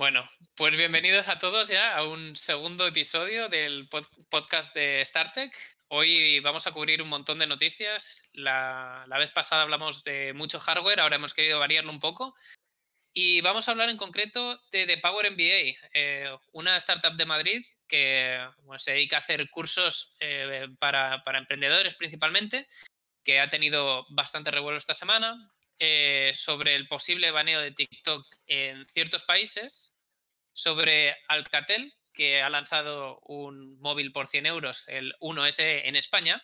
Bueno, pues bienvenidos a todos ya a un segundo episodio del podcast de StarTech. Hoy vamos a cubrir un montón de noticias. La, vez pasada hablamos de mucho hardware, ahora hemos querido variarlo un poco. Y vamos a hablar en concreto de The Power MBA, eh, una startup de Madrid que se dedica a hacer cursos eh, para, para emprendedores principalmente, que ha tenido bastante revuelo esta semana. Eh, sobre el posible baneo de TikTok en ciertos países, sobre Alcatel, que ha lanzado un móvil por 100 euros, el 1S en España.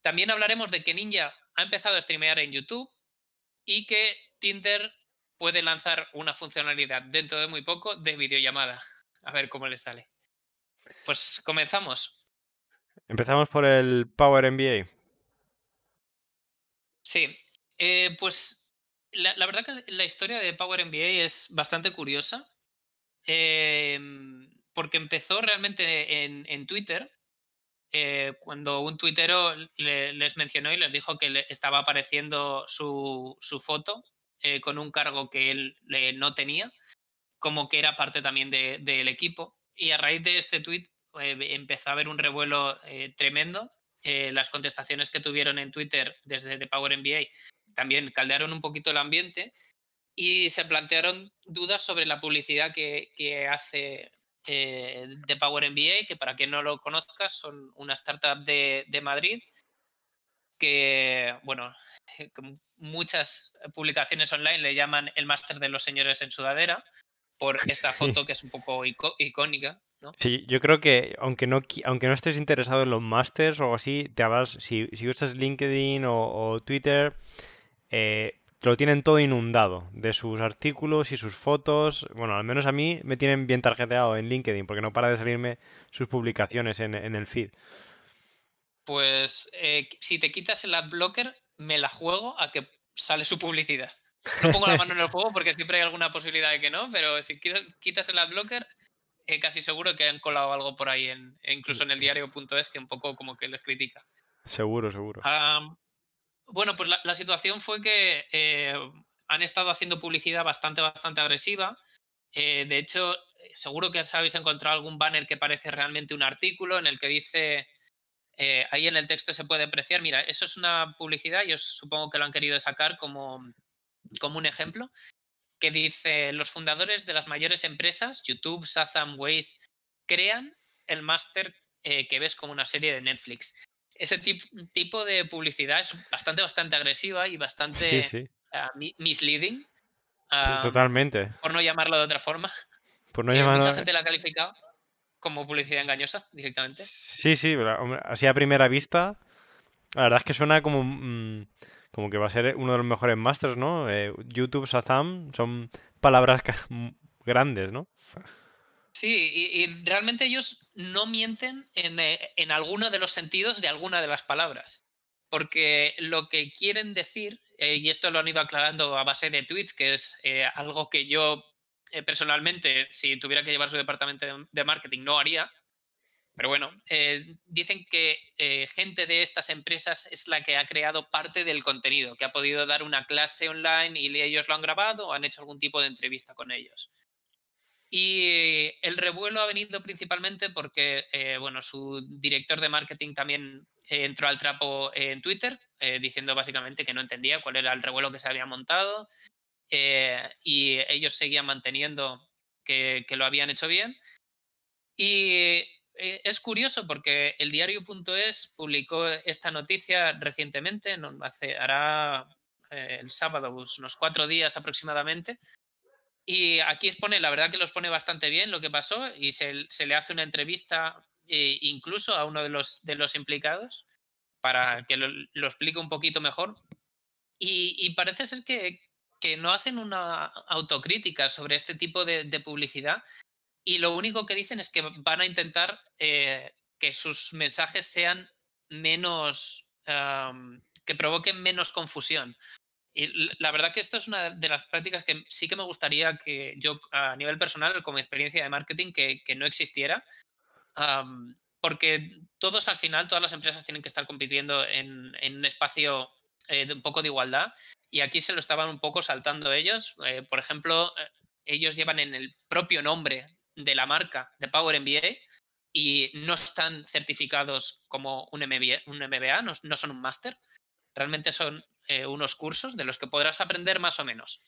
También hablaremos de que Ninja ha empezado a streamear en YouTube y que Tinder puede lanzar una funcionalidad dentro de muy poco de videollamada. A ver cómo le sale. Pues comenzamos. Empezamos por el Power MBA. Sí, eh, pues la, verdad que la historia de Power MBA es bastante curiosa. Em, porque empezó realmente en, Twitter, eh, cuando un tuitero les mencionó y les dijo que le estaba apareciendo su, foto eh, con un cargo que él no tenía, como que era parte también del equipo. Y a raíz de este tweet empezó a haber un revuelo tremendo. las contestaciones que tuvieron en Twitter desde The Power MBA también caldearon un poquito el ambiente y se plantearon dudas sobre la publicidad que, hace eh, The Power MBA, que para quien no lo conozca son una startup de, Madrid que, bueno, muchas publicaciones online le llaman el máster de los señores en sudadera por esta foto que es un poco icónica. ¿no? Sí, yo creo que aunque no, aunque no estés interesado en los másters o así, te vas, si, si usas LinkedIn o Twitter, eh, lo tienen todo inundado de sus artículos y sus fotos. Bueno, al menos a mí me tienen bien tarjeteado en LinkedIn porque no para de salirme sus publicaciones en, el feed. Pues eh, si te quitas el adblocker, me la juego a que sale su publicidad. No pongo la mano en el fuego porque siempre hay alguna posibilidad de que no, pero si quitas el adblocker, eh, casi seguro que han colado algo por ahí, en, incluso en el diario.es, que un poco como que les critica. Seguro, seguro. Bueno, pues la, situación fue que eh, han estado haciendo publicidad bastante, bastante agresiva. Eh, de hecho, seguro que habéis encontrado algún banner que parece realmente un artículo en el que dice, eh, ahí en el texto se puede apreciar, mira, eso es una publicidad, yo supongo que lo han querido sacar como, como un ejemplo, que dice, los fundadores de las mayores empresas, YouTube, Shazam, Waze, crean el máster que ves como una serie de Netflix ese tipo de publicidad es bastante, bastante agresiva y bastante ah, misleading. totalmente. Por no llamarlo de otra forma. Por no llamarlo... Mucha gente la ha calificado como publicidad engañosa directamente. Sí, sí, así a primera vista, la verdad es que suena como, mm, como que va a ser uno de los mejores masters, ¿no? Eh, YouTube, Shazam, son palabras grandes, ¿no? Sí, y, realmente ellos no mienten eh, en, alguno de los sentidos de alguna de las palabras. Porque lo que quieren decir, eh, y esto lo han ido aclarando a base de tweets, que es eh, algo que yo personalmente, si tuviera que llevar su departamento de, marketing, no haría. Pero bueno, dicen que gente de estas empresas es la que ha creado parte del contenido, que ha podido dar una clase online y ellos lo han grabado o han hecho algún tipo de entrevista con ellos. Y el revuelo ha venido principalmente porque, eh, bueno, su director de marketing también eh, entró al trapo en Twitter, eh, diciendo básicamente que no entendía cuál era el revuelo que se había montado y ellos seguían manteniendo que, lo habían hecho bien. Y es curioso porque el diario.es publicó esta noticia recientemente, hace, hará el sábado, unos cuatro días aproximadamente, y aquí expone, la verdad que los pone bastante bien lo que pasó y se, le hace una entrevista eh, incluso a uno de los, implicados para que lo, explique un poquito mejor. Y, parece ser que, no hacen una autocrítica sobre este tipo de, publicidad y lo único que dicen es que van a intentar eh, que sus mensajes sean menos, que provoquen menos confusión. Y la verdad que esto es una de las prácticas que sí que me gustaría que yo a nivel personal, como experiencia de marketing, que, no existiera. porque todos al final, todas las empresas tienen que estar compitiendo en, un espacio eh, de un poco de igualdad y aquí se lo estaban un poco saltando ellos. Eh, por ejemplo, ellos llevan en el propio nombre de la marca de Power MBA y no están certificados como un MBA, un MBA no, son un máster. Realmente son eh, unos cursos de los que podrás aprender más o menos.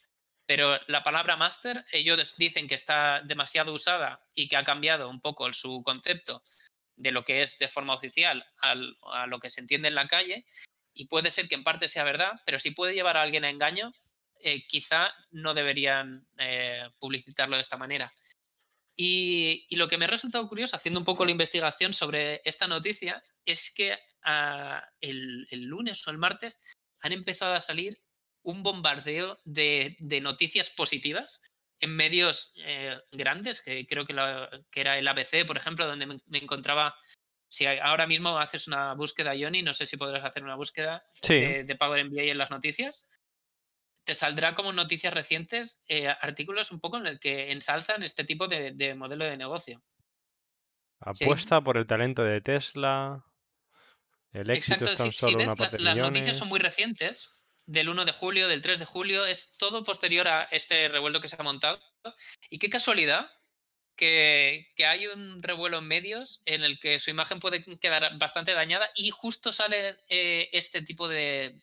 Pero la palabra máster, ellos dicen que está demasiado usada y que ha cambiado un poco su concepto de lo que es de forma oficial a lo que se entiende en la calle. Y puede ser que en parte sea verdad, pero si puede llevar a alguien a engaño, eh, quizá no deberían eh, publicitarlo de esta manera. Y, lo que me ha resultado curioso haciendo un poco la investigación sobre esta noticia es que ah, el, lunes o el martes han empezado a salir un bombardeo de, noticias positivas en medios eh, grandes, que creo que, era el ABC, por ejemplo, donde me, encontraba. Si ahora mismo haces una búsqueda, Johnny, no sé si podrás hacer una búsqueda de, de, Power MBA en las noticias te saldrá como noticias recientes eh, artículos un poco en el que ensalzan este tipo de, modelo de negocio. Apuesta por el talento de Tesla. El éxito Exacto, si, ves, las noticias son muy recientes, del 1 de julio, del 3 de julio, es todo posterior a este revuelo que se ha montado. Y qué casualidad que, hay un revuelo en medios en el que su imagen puede quedar bastante dañada y justo sale eh, este tipo de,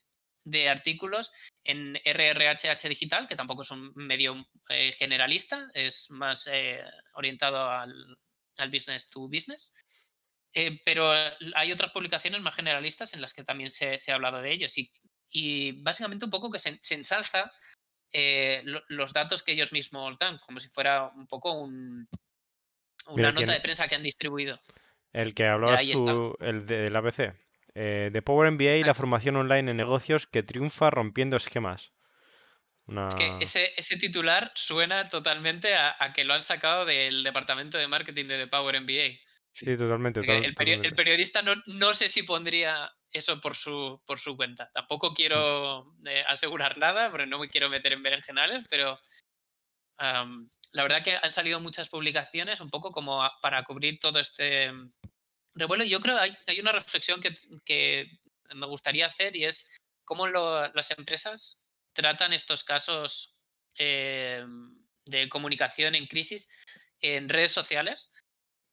de artículos en RRHH Digital, que tampoco es un medio eh, generalista, es más eh, orientado al, business to business. Eh, pero hay otras publicaciones más generalistas en las que también se, ha hablado de ellos. Y, básicamente un poco que se, ensalza los datos que ellos mismos dan, como si fuera un poco un, una nota de prensa que han distribuido. El que hablabas tú, el del ABC. Eh, de Power MBA y la formación online en negocios que triunfa rompiendo esquemas. Es que ese, titular suena totalmente a, que lo han sacado del departamento de marketing de The Power MBA. Sí, totalmente. el, periodista no, sé si pondría eso por su, por su cuenta. Tampoco quiero eh, asegurar nada, porque no me quiero meter en berenjenales, pero la verdad que han salido muchas publicaciones un poco como para cubrir todo este revuelo, yo creo que hay, una reflexión que, me gustaría hacer y es cómo las empresas tratan estos casos eh, de comunicación en crisis en redes sociales,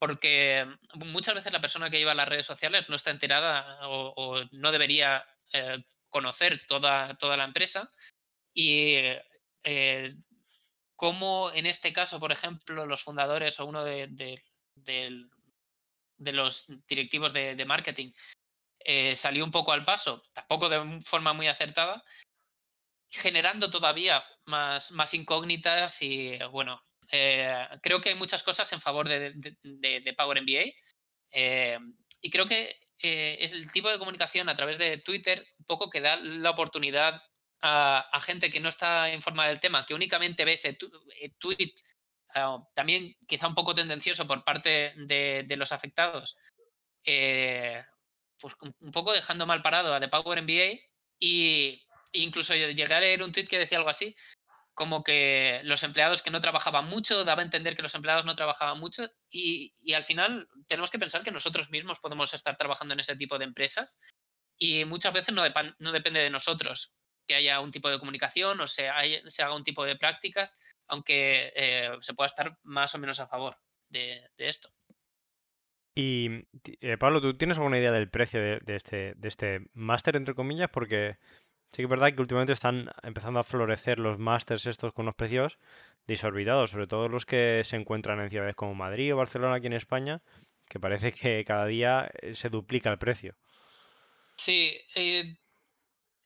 porque muchas veces la persona que lleva las redes sociales no está enterada o, no debería eh, conocer toda, toda la empresa. Y eh, cómo en este caso, por ejemplo, los fundadores o uno de, del de los directivos de, marketing eh, salió un poco al paso, tampoco de forma muy acertada, generando todavía más, más incógnitas y bueno, eh, creo que hay muchas cosas en favor de, Power MBA eh, y creo que es el tipo de comunicación a través de Twitter un poco que da la oportunidad a, gente que no está informada del tema, que únicamente ve ese tweet Ah, también quizá un poco tendencioso por parte de, los afectados, eh, pues un poco dejando mal parado a The Power MBA y incluso llegar a leer un tweet que decía algo así, como que los empleados que no trabajaban mucho, daba a entender que los empleados no trabajaban mucho y, al final tenemos que pensar que nosotros mismos podemos estar trabajando en ese tipo de empresas y muchas veces no, depende de nosotros que haya un tipo de comunicación o se, se haga un tipo de prácticas, aunque eh, se pueda estar más o menos a favor de, esto. Y eh, Pablo, ¿tú tienes alguna idea del precio de, este, de este máster, entre comillas? Porque sí que es verdad que últimamente están empezando a florecer los másters estos con unos precios desorbitados, sobre todo los que se encuentran en ciudades como Madrid o Barcelona aquí en España, que parece que cada día eh, se duplica el precio. Sí,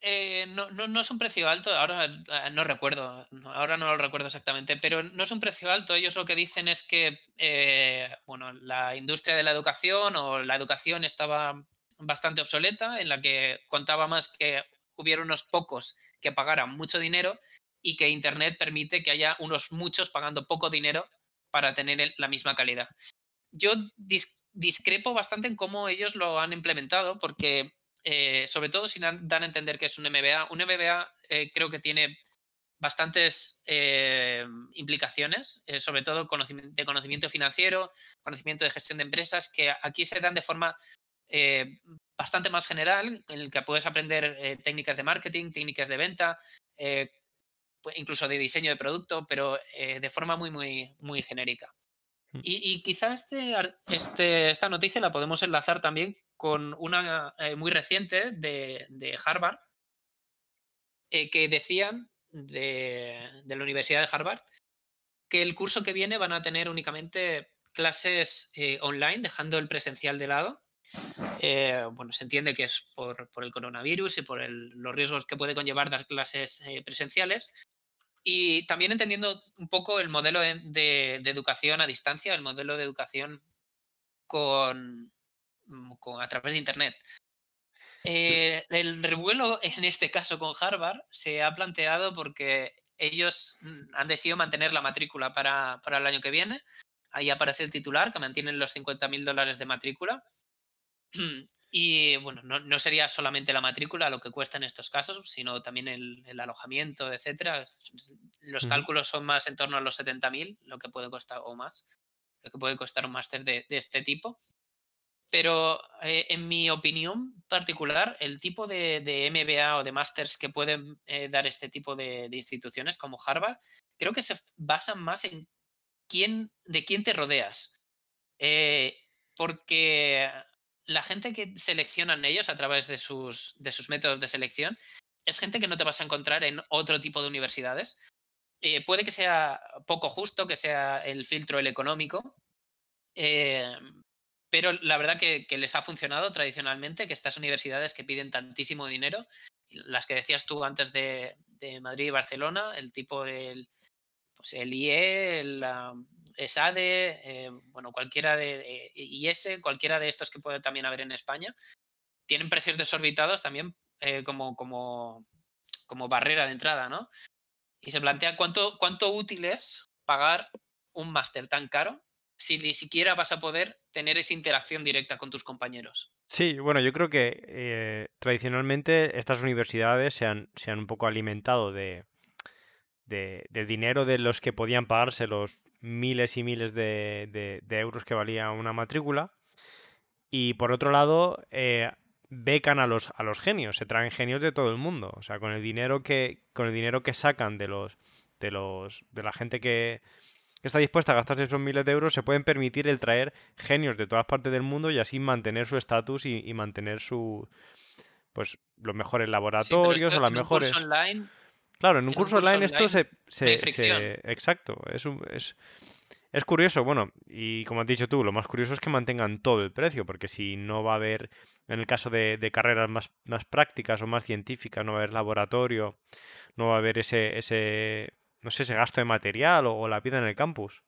eh, no, no, es un precio alto, ahora eh, no recuerdo, ahora no lo recuerdo exactamente, pero no es un precio alto. Ellos lo que dicen es que eh, bueno, la industria de la educación o la educación estaba bastante obsoleta, en la que contaba más que hubiera unos pocos que pagaran mucho dinero y que Internet permite que haya unos muchos pagando poco dinero para tener la misma calidad. Yo discrepo bastante en cómo ellos lo han implementado, porque eh, sobre todo si dan a entender que es un MBA. Un MBA eh, creo que tiene bastantes eh, implicaciones, sobre todo de conocimiento financiero, conocimiento de gestión de empresas, que aquí se dan de forma bastante más general, en el que puedes aprender técnicas de marketing, técnicas de venta, incluso de diseño de producto, pero eh, de forma muy, muy, muy genérica. Mm. Y, quizás este, este, esta noticia la podemos enlazar también con una eh, muy reciente de, de Harvard, que decían de, de, la Universidad de Harvard que el curso que viene van a tener únicamente clases online, dejando el presencial de lado, eh, bueno, se entiende que es por, el coronavirus y por los riesgos que puede conllevar dar clases eh, presenciales. Y también entendiendo un poco el modelo de, educación a distancia, el modelo de educación con, mm, a través de Internet. Eh, el revuelo en este caso con Harvard se ha planteado porque ellos mm, han decidido mantener la matrícula para, para el año que viene. Ahí aparece el titular que mantienen los 50.000 dólares de matrícula Y bueno, no, sería solamente la matrícula lo que cuesta en estos casos, sino también el, alojamiento, etcétera. Los cálculos son más en torno a los 70.000, lo que puede costar o más, lo que puede costar un máster de, este tipo. Pero eh, en mi opinión particular, el tipo de, MBA o de másters que pueden eh, dar este tipo de, instituciones como Harvard, creo que se basan más en quién, de quién te rodeas. Eh, porque la gente que seleccionan ellos a través de sus, de sus métodos de selección es gente que no te vas a encontrar en otro tipo de universidades. Eh, puede que sea poco justo, que sea el filtro el económico, eh, pero la verdad que, les ha funcionado tradicionalmente, que estas universidades que piden tantísimo dinero, las que decías tú antes de, Madrid y Barcelona, el tipo del pues el IE, ESADE, eh, bueno, cualquiera de, IS, cualquiera de estos que puede también haber en España, tienen precios desorbitados también eh, como, como, como barrera de entrada, ¿no? Y se plantea cuánto, cuánto útil es pagar un máster tan caro si ni siquiera vas a poder tener esa interacción directa con tus compañeros. Sí, bueno, yo creo que eh, tradicionalmente estas universidades se han, se han un poco alimentado de, de, dinero de los que podían pagarse los miles y miles de, euros que valía una matrícula. Y por otro lado, eh, becan a los, a los genios, se traen genios de todo el mundo. O sea, con el dinero que, con el dinero que sacan de los, de los, de la gente que, está dispuesta a gastarse esos miles de euros, se pueden permitir el traer genios de todas partes del mundo y así mantener su estatus y, mantener su pues los mejores laboratorios o las mejores. online Claro, en un, curso, online esto se, Exacto, es, es, es curioso, bueno, y como has dicho tú, lo más curioso es que mantengan todo el precio, porque si no va a haber, en el caso de, carreras más, más, prácticas o más científicas, no va a haber laboratorio, no va a haber ese, ese no sé, ese gasto de material o la vida en el campus.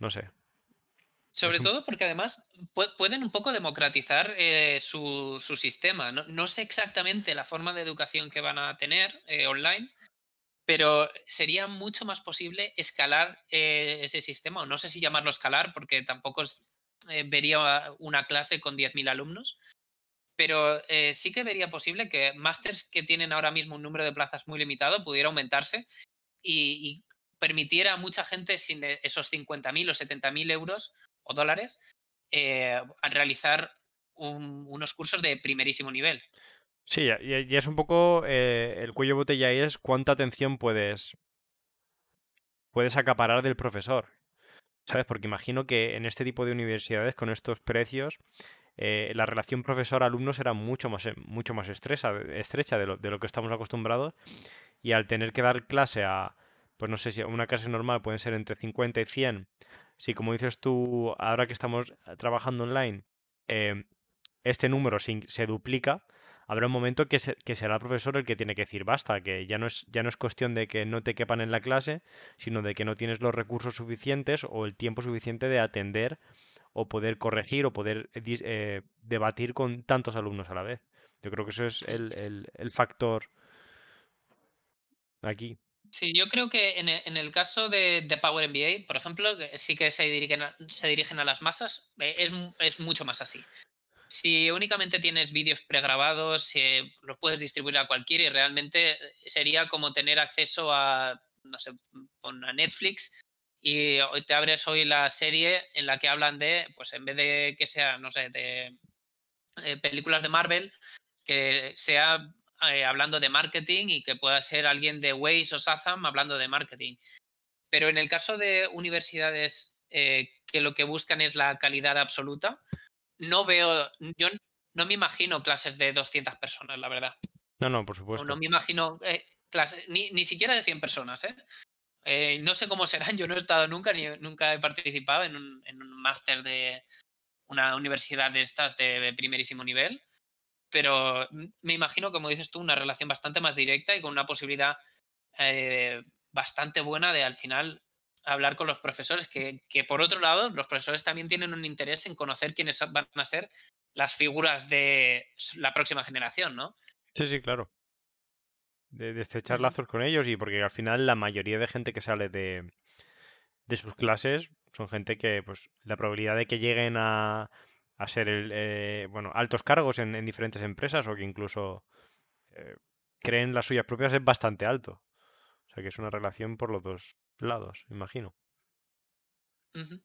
No sé. Sobre todo porque además pueden un poco democratizar eh, su, sistema. No, sé exactamente la forma de educación que van a tener eh, online, pero sería mucho más posible escalar eh, ese sistema, o no sé si llamarlo escalar, porque tampoco vería una clase con 10.000 alumnos, pero sí que vería posible que másters que tienen ahora mismo un número de plazas muy limitado pudiera aumentarse y, y permitiera a mucha gente sin esos 50.000 o 70.000 euros dólares eh, a realizar unos cursos de primerísimo nivel. Sí, y, es un poco eh, el cuello botella es cuánta atención puedes puedes acaparar del profesor. ¿Sabes? Porque imagino que en este tipo de universidades con estos precios eh, la relación profesor-alumno será mucho más, mucho más estrecha, estrecha de, lo, de lo que estamos acostumbrados y al tener que dar clase a, pues no sé si una clase normal pueden ser entre 50 y 100 si como dices tú, ahora que estamos eh, trabajando online, em, este número se, duplica, habrá un momento que, será el profesor el que tiene que decir basta, que ya no, es, ya no es cuestión de que no te quepan en la clase, sino de que no tienes los recursos suficientes o el tiempo suficiente de atender o poder corregir o poder eh, debatir con tantos alumnos a la vez. Yo creo que eso es el, el factor aquí. Sí, yo creo que en e, el, caso de, Power MBA, por ejemplo, sí que se dirigen a, las masas, es, es mucho más así. Si únicamente tienes vídeos pregrabados, los puedes distribuir a cualquiera y realmente sería como tener acceso a, no sé, a Netflix y te abres hoy la serie en la que hablan de, pues en vez de que sea, no sé, de eh, películas de Marvel, que sea eh, hablando de marketing y que pueda ser alguien de Waze o Sazam hablando de marketing. Pero en el caso de universidades eh, que lo que buscan es la calidad absoluta, no veo, yo no me imagino clases de 200 personas, la verdad. No, no, por supuesto. no me imagino eh, clases, ni, ni, siquiera de 100 personas, ¿eh? ¿eh? no sé cómo serán, yo no he estado nunca, ni nunca he participado en un, en un máster de una universidad de estas de primerísimo nivel, pero me imagino, como dices tú, una relación bastante más directa y con una posibilidad eh, bastante buena de al final hablar con los profesores, que, que, por otro lado, los profesores también tienen un interés en conocer quiénes van a ser las figuras de la próxima generación, ¿no? Sí, sí, claro. De, de estrechar lazos con ellos y porque al final la mayoría de gente que sale de, de sus clases son gente que, pues, la probabilidad de que lleguen a, a ser, el, eh, bueno, altos cargos en, en, diferentes empresas o que incluso eh, creen las suyas propias es bastante alto. O sea que es una relación por los dos lados, imagino. Uh -huh.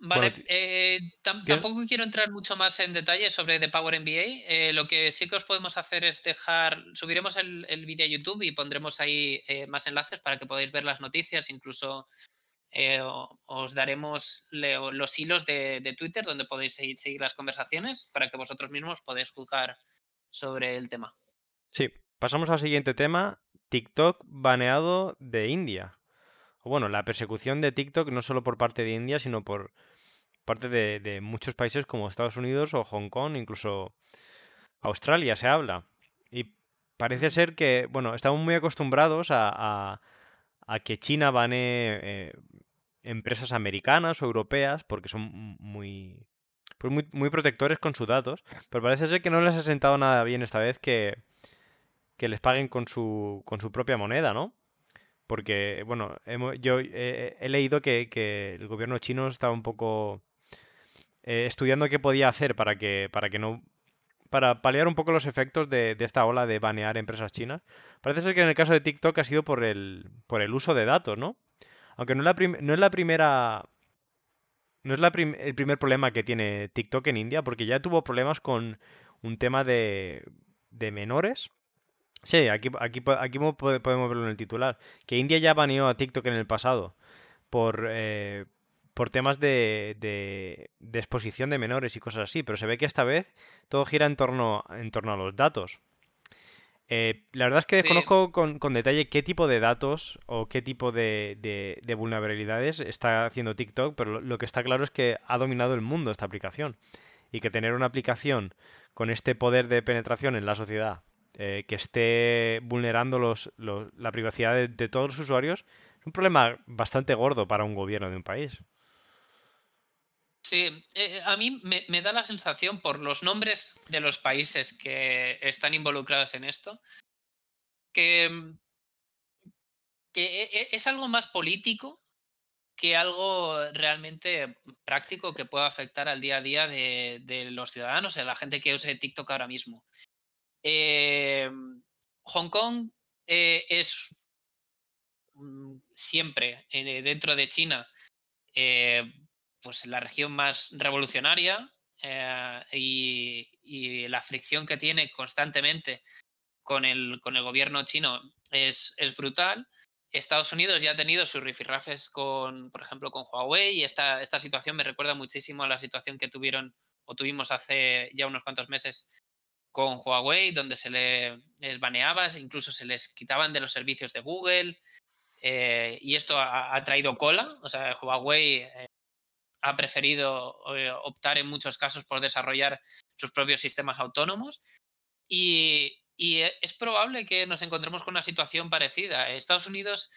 Vale, bueno, eh, tam tampoco quiero entrar mucho más en detalle sobre The Power MBA. Eh, lo que sí que os podemos hacer es dejar, subiremos el, el vídeo a YouTube y pondremos ahí eh, más enlaces para que podáis ver las noticias, incluso eh, os daremos los hilos de, de, Twitter donde podéis seguir, seguir las conversaciones para que vosotros mismos podáis juzgar sobre el tema. Sí, pasamos al siguiente tema, TikTok baneado de India. Bueno, la persecución de TikTok no solo por parte de India, sino por parte de, de, muchos países como Estados Unidos o Hong Kong, incluso Australia se habla. Y parece ser que, bueno, estamos muy acostumbrados a, a, a que China banee eh, empresas americanas o europeas porque son muy, pues muy, muy, protectores con sus datos. Pero parece ser que no les ha sentado nada bien esta vez que, que les paguen con su, con su propia moneda, ¿no? Porque, bueno, hemos, yo eh, he leído que, que, el gobierno chino estaba un poco eh, estudiando qué podía hacer para que, para que no. para paliar un poco los efectos de, de, esta ola de banear empresas chinas. Parece ser que en el caso de TikTok ha sido por el, por el uso de datos, ¿no? Aunque no es la, no es la primera. No es la el primer problema que tiene TikTok en India, porque ya tuvo problemas con un tema de, de menores Sí, aquí, aquí, podemos verlo en el titular. Que India ya baneó a TikTok en el pasado por, eh, por temas de, exposición de menores y cosas así, pero se ve que esta vez todo gira en torno a los datos. Eh, la verdad es que desconozco sí. con, con, detalle qué tipo de datos o qué tipo de, de, vulnerabilidades está haciendo TikTok, pero lo, lo que está claro es que ha dominado el mundo esta aplicación y que tener una aplicación con este poder de penetración en la sociedad eh, que esté vulnerando los, los, la privacidad de, de, todos los usuarios es un problema bastante gordo para un gobierno de un país. Sí, eh, a mí me, da la sensación por los nombres de los países que están involucrados en esto, que, que e, e, es algo más político que algo realmente práctico que pueda afectar al día a día de, los ciudadanos, de la gente que use TikTok ahora mismo. Eh, Hong Kong eh, es mm, siempre dentro de China pues la región más revolucionaria eh, y, la fricción que tiene constantemente con el, con el gobierno chino es, es, brutal. Estados Unidos ya ha tenido sus rifirrafes con, por ejemplo, con Huawei y esta, esta situación me recuerda muchísimo a la situación que tuvieron o tuvimos hace ya unos cuantos meses con Huawei, donde se les baneaba, incluso se les quitaban de los servicios de Google. Eh, y esto ha, ha, traído cola. O sea, Huawei eh, ha preferido eh, optar en muchos casos por desarrollar sus propios sistemas autónomos. Y, y es probable que nos encontremos con una situación parecida. Estados Unidos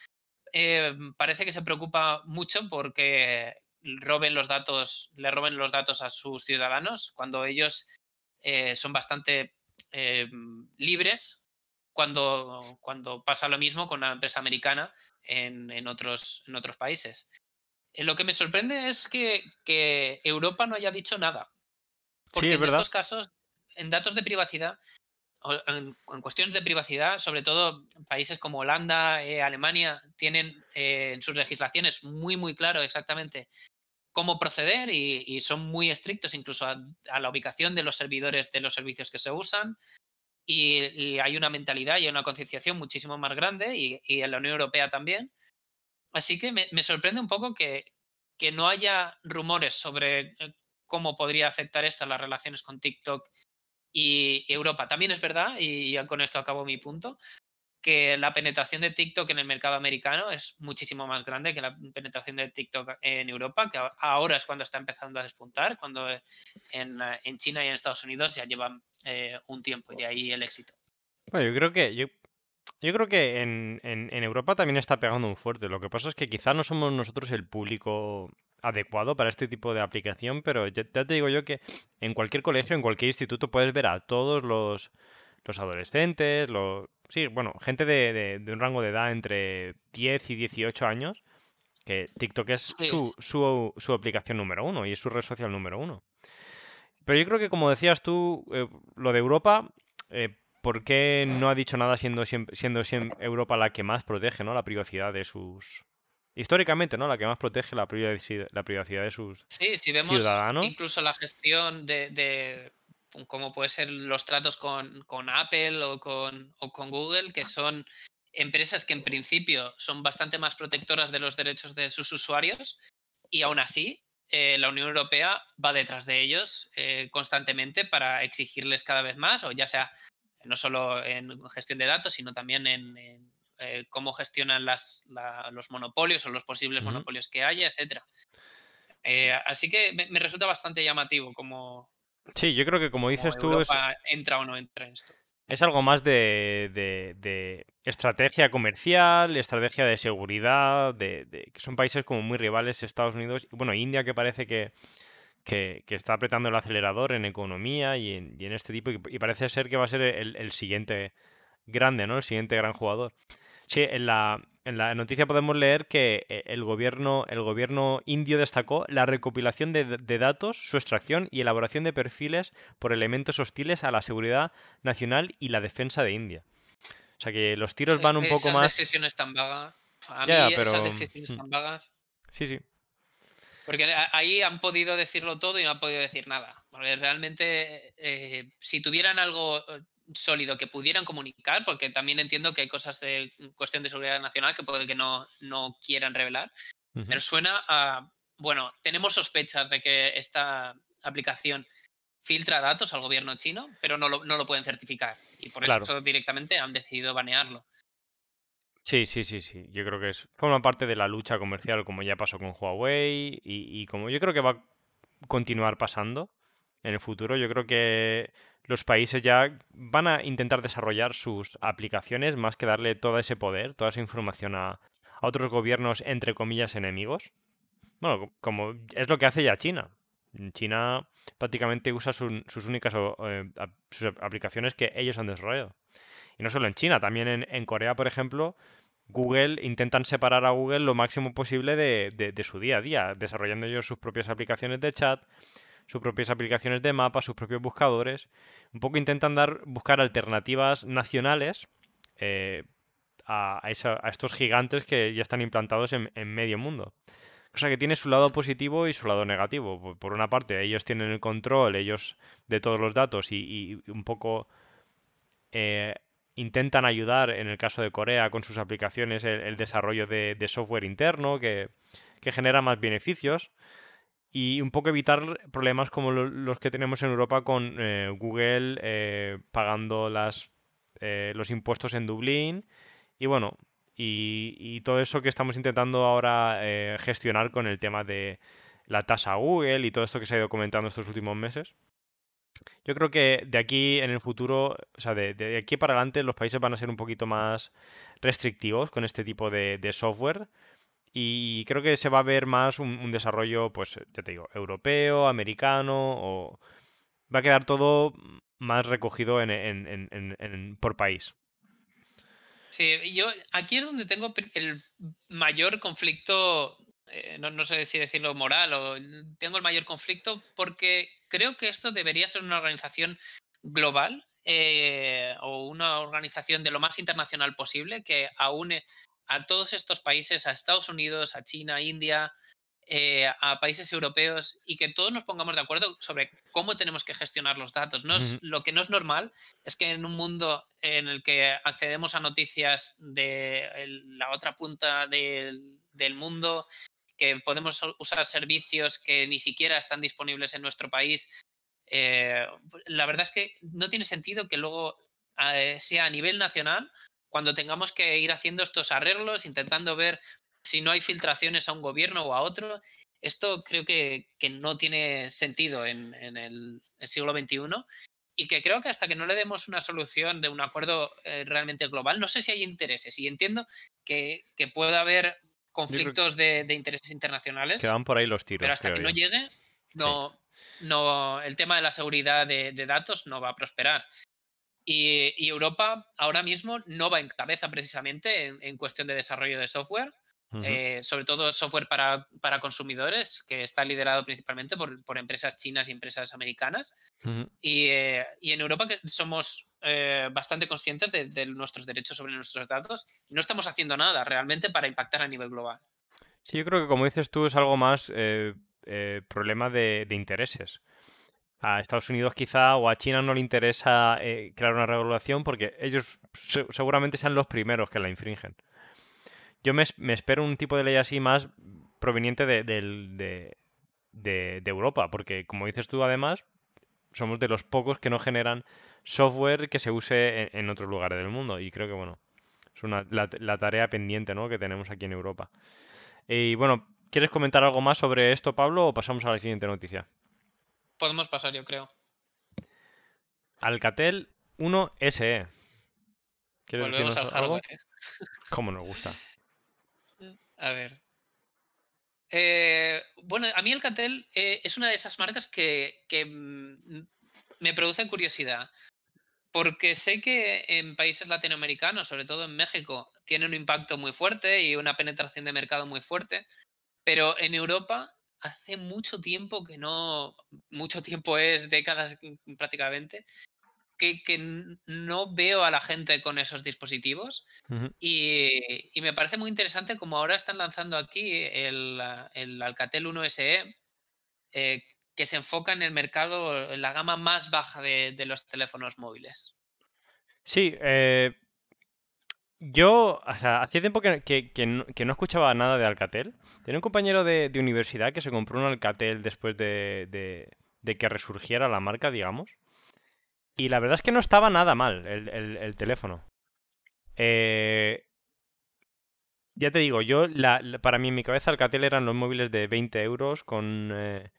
eh, parece que se preocupa mucho porque roben los datos, le roben los datos a sus ciudadanos cuando ellos eh, son bastante libres cuando, cuando pasa lo mismo con una empresa americana en, otros, en otros países. Eh, lo que me sorprende es que, que, Europa no haya dicho nada. Porque sí, en estos casos, en datos de privacidad, en, en, cuestiones de privacidad, sobre todo países como Holanda, eh, Alemania, tienen eh, en sus legislaciones muy, muy claro exactamente cómo proceder y, y son muy estrictos incluso a, a, la ubicación de los servidores de los servicios que se usan. y, hay una mentalidad y una concienciación muchísimo más grande y, en la Unión Europea también. Así que me, sorprende un poco que, que, no haya rumores sobre eh, cómo podría afectar esto a las relaciones con TikTok y Europa. También es verdad, y ya con esto acabo mi punto, que la penetración de TikTok en el mercado americano es muchísimo más grande que la penetración de TikTok en Europa, que ahora es cuando está empezando a despuntar, cuando en, en China y en Estados Unidos ya llevan eh, un tiempo y de ahí el éxito. Bueno, yo creo que yo, yo creo que en, en, Europa también está pegando un fuerte. Lo que pasa es que quizá no somos nosotros el público adecuado para este tipo de aplicación, pero ya, te digo yo que en cualquier colegio, en cualquier instituto puedes ver a todos los, los adolescentes, los, sí, bueno, gente de, de, un rango de edad entre 10 y 18 años, que TikTok es su, su, su, aplicación número uno y es su red social número uno. Pero yo creo que, como decías tú, eh, lo de Europa, eh, ¿por qué no ha dicho nada siendo, siendo, Europa la que más protege ¿no? la privacidad de sus... Históricamente, ¿no? La que más protege la privacidad, la privacidad de sus sí, si vemos Incluso la gestión de, de cómo puede ser los tratos con, con Apple o con, o con Google, que son empresas que en principio son bastante más protectoras de los derechos de sus usuarios y aún así eh, la Unión Europea va detrás de ellos eh, constantemente para exigirles cada vez más, o ya sea no solo en gestión de datos, sino también en, eh, cómo gestionan las, los monopolios o los posibles monopolios que haya, etc. así que me, resulta bastante llamativo como... Sí, yo creo que como dices tú... entra o no entra en esto. Es algo más de, estrategia comercial, estrategia de seguridad, de, que son países como muy rivales, Estados Unidos, bueno, India que parece que, que, está apretando el acelerador en economía y en, este tipo, y, parece ser que va a ser el, el, siguiente grande, ¿no? El siguiente gran jugador. Sí, en la, en la noticia podemos leer que eh, el gobierno, el gobierno indio destacó la recopilación de, datos, su extracción y elaboración de perfiles por elementos hostiles a la seguridad nacional y la defensa de India. O sea que los tiros van un poco esas más. Descripciones tan vagas. A mí esas descripciones mm. tan vagas. Sí, sí. Porque ahí han podido decirlo todo y no han podido decir nada. Porque realmente, eh, si tuvieran algo sólido que pudieran comunicar, porque también entiendo que hay cosas de cuestión de seguridad nacional que puede que no, no quieran revelar, pero suena a, bueno, tenemos sospechas de que esta aplicación filtra datos al gobierno chino, pero no lo, no lo pueden certificar. Y por eso directamente han decidido banearlo. Sí, sí, sí, sí. Yo creo que es forma parte de la lucha comercial, como ya pasó con Huawei, y, y como yo creo que va a continuar pasando en el futuro. Yo creo que los países ya van a intentar desarrollar sus aplicaciones más que darle todo ese poder, toda esa información a, otros gobiernos, entre comillas, enemigos. Bueno, como es lo que hace ya China. China prácticamente usa sus únicas eh, sus aplicaciones que ellos han desarrollado. Y no solo en China, también en, Corea, por ejemplo, Google intentan separar a Google lo máximo posible de su día a día, desarrollando ellos sus propias aplicaciones de chat, sus propias aplicaciones de mapas, sus propios buscadores. Un poco intentan dar, buscar alternativas nacionales eh, a, estos gigantes que ya están implantados en, medio mundo. O sea que tiene su lado positivo y su lado negativo. Por una parte, ellos tienen el control, ellos de todos los datos y, un poco eh, intentan ayudar, en el caso de Corea, con sus aplicaciones, el, desarrollo de, software interno que, genera más beneficios y un poco evitar problemas como los que tenemos en Europa con eh, Google eh, pagando eh, los impuestos en Dublín y bueno, y, todo eso que estamos intentando ahora gestionar con el tema de la tasa Google y todo esto que se ha ido comentando estos últimos meses. Yo creo que de aquí en el futuro, o sea, de, aquí para adelante los países van a ser un poquito más restrictivos con este tipo de software y creo que se va a ver más un, desarrollo, pues, ya te digo, europeo, americano, o va a quedar todo más recogido por país. Sí, yo aquí es donde tengo el mayor conflicto, eh, no, sé si decirlo moral, o tengo el mayor conflicto porque creo que esto debería ser una organización global eh, o una organización de lo más internacional posible que aúne a todos estos países, a Estados Unidos, a China, a India, eh, a países europeos y que todos nos pongamos de acuerdo sobre cómo tenemos que gestionar los datos. No es, Lo que no es normal es que en un mundo en el que accedemos a noticias de la otra punta del, mundo, que podemos usar servicios que ni siquiera están disponibles en nuestro país, eh, la verdad es que no tiene sentido que luego eh, sea a nivel nacional cuando tengamos que ir haciendo estos arreglos, intentando ver si no hay filtraciones a un gobierno o a otro, esto creo que, no tiene sentido en, el, siglo XXI y que creo que hasta que no le demos una solución de un acuerdo eh, realmente global, no sé si hay intereses y entiendo que, que puede haber conflictos de, intereses internacionales. Que van por ahí los tiros. Pero hasta que no llegue, no, no, el tema de la seguridad de, datos no va a prosperar. Y, Europa ahora mismo no va en cabeza precisamente en cuestión de desarrollo de software. Eh, sobre todo software para, para, consumidores, que está liderado principalmente por, por empresas chinas y empresas americanas. Y, eh, y, en Europa que somos eh, bastante conscientes de, nuestros derechos sobre nuestros datos y no estamos haciendo nada realmente para impactar a nivel global. Sí, yo creo que como dices tú es algo más problema de, de, intereses. A Estados Unidos quizá o a China no le interesa crear una regulación porque ellos seguramente sean los primeros que la infringen. Yo me, espero un tipo de ley así más proveniente de, Europa, porque como dices tú, además, somos de los pocos que no generan software que se use en, otros lugares del mundo. Y creo que, bueno, es una, la, tarea pendiente ¿no? que tenemos aquí en Europa. Y bueno, ¿quieres comentar algo más sobre esto, Pablo, o pasamos a la siguiente noticia? Podemos pasar, yo creo. Alcatel 1 SE. Volvemos al hardware. ¿eh? ¿Cómo nos gusta? A ver. Eh, bueno, a mí Alcatel eh, es una de esas marcas que, mm, me produce curiosidad. Porque sé que en países latinoamericanos, sobre todo en México, tiene un impacto muy fuerte y una penetración de mercado muy fuerte. Pero en Europa hace mucho tiempo que no, mucho tiempo es décadas prácticamente, que, no veo a la gente con esos dispositivos y, me parece muy interesante como ahora están lanzando aquí el, Alcatel 1 SE eh, que se enfoca en el mercado, en la gama más baja de, los teléfonos móviles. Sí, eh, yo o hacía tiempo que, no, escuchaba nada de Alcatel. Tenía un compañero de, universidad que se compró un Alcatel después de que resurgiera la marca, digamos. Y la verdad es que no estaba nada mal el, teléfono. Eh, ya te digo, yo, para mí en mi cabeza Alcatel eran los móviles de 20 euros con, eh,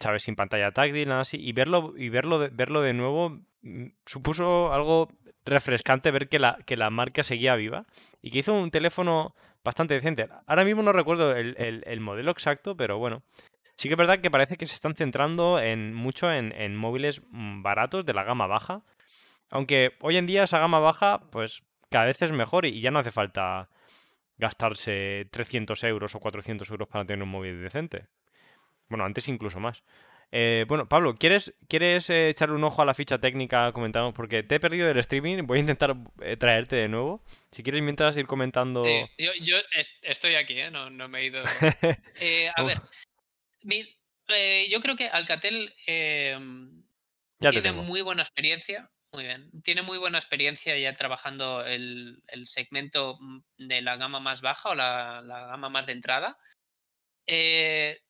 ¿sabes? Sin pantalla táctil, nada así. Y verlo, y verlo, de, verlo de nuevo mm, supuso algo refrescante ver que la, que la marca seguía viva y que hizo un teléfono bastante decente. Ahora mismo no recuerdo el modelo exacto, pero bueno, Sí que es verdad que parece que se están centrando en, mucho en, móviles mm, baratos de la gama baja. Aunque hoy en día esa gama baja, pues cada vez es mejor y ya no hace falta gastarse 300 euros o 400 euros para tener un móvil decente. Bueno, antes incluso más. Eh, bueno, Pablo, ¿quieres, ¿quieres eh, echarle un ojo a la ficha técnica? Comentamos, porque te he perdido del streaming. Voy a intentar eh, traerte de nuevo. Si quieres, mientras ir comentando. Sí, yo, estoy aquí, no, no, me he ido. a ver, eh, yo creo que Alcatel em, tiene muy buena experiencia. Muy bien. Tiene muy buena experiencia ya trabajando el, segmento mm, de la gama más baja o la, gama más de entrada. Eh,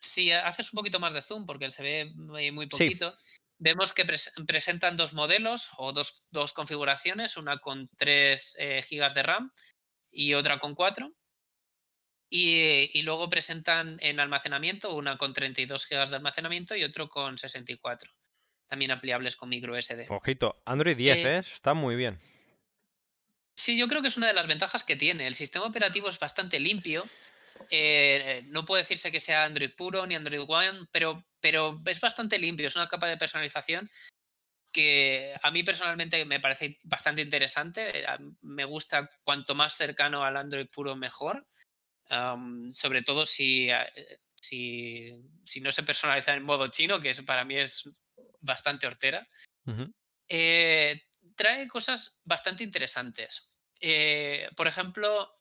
si haces un poquito más de zoom, porque se ve muy, poquito, vemos que presentan dos modelos o dos, configuraciones, una con 3 eh, GB de RAM y otra con 4. Y, luego presentan en almacenamiento una con 32 GB de almacenamiento y otro con 64. También ampliables con micro SD. Ojito, Android 10, eh, ¿eh? Está muy bien. Sí, yo creo que es una de las ventajas que tiene. El sistema operativo es bastante limpio. Eh, no puede decirse que sea Android puro ni Android One, pero, pero es bastante limpio. Es una capa de personalización que a mí personalmente me parece bastante interesante. Me gusta cuanto más cercano al Android puro mejor sobre todo si, eh, si, si, no se personaliza en modo chino, que para mí es bastante hortera. Eh, trae cosas bastante interesantes. Eh, por ejemplo,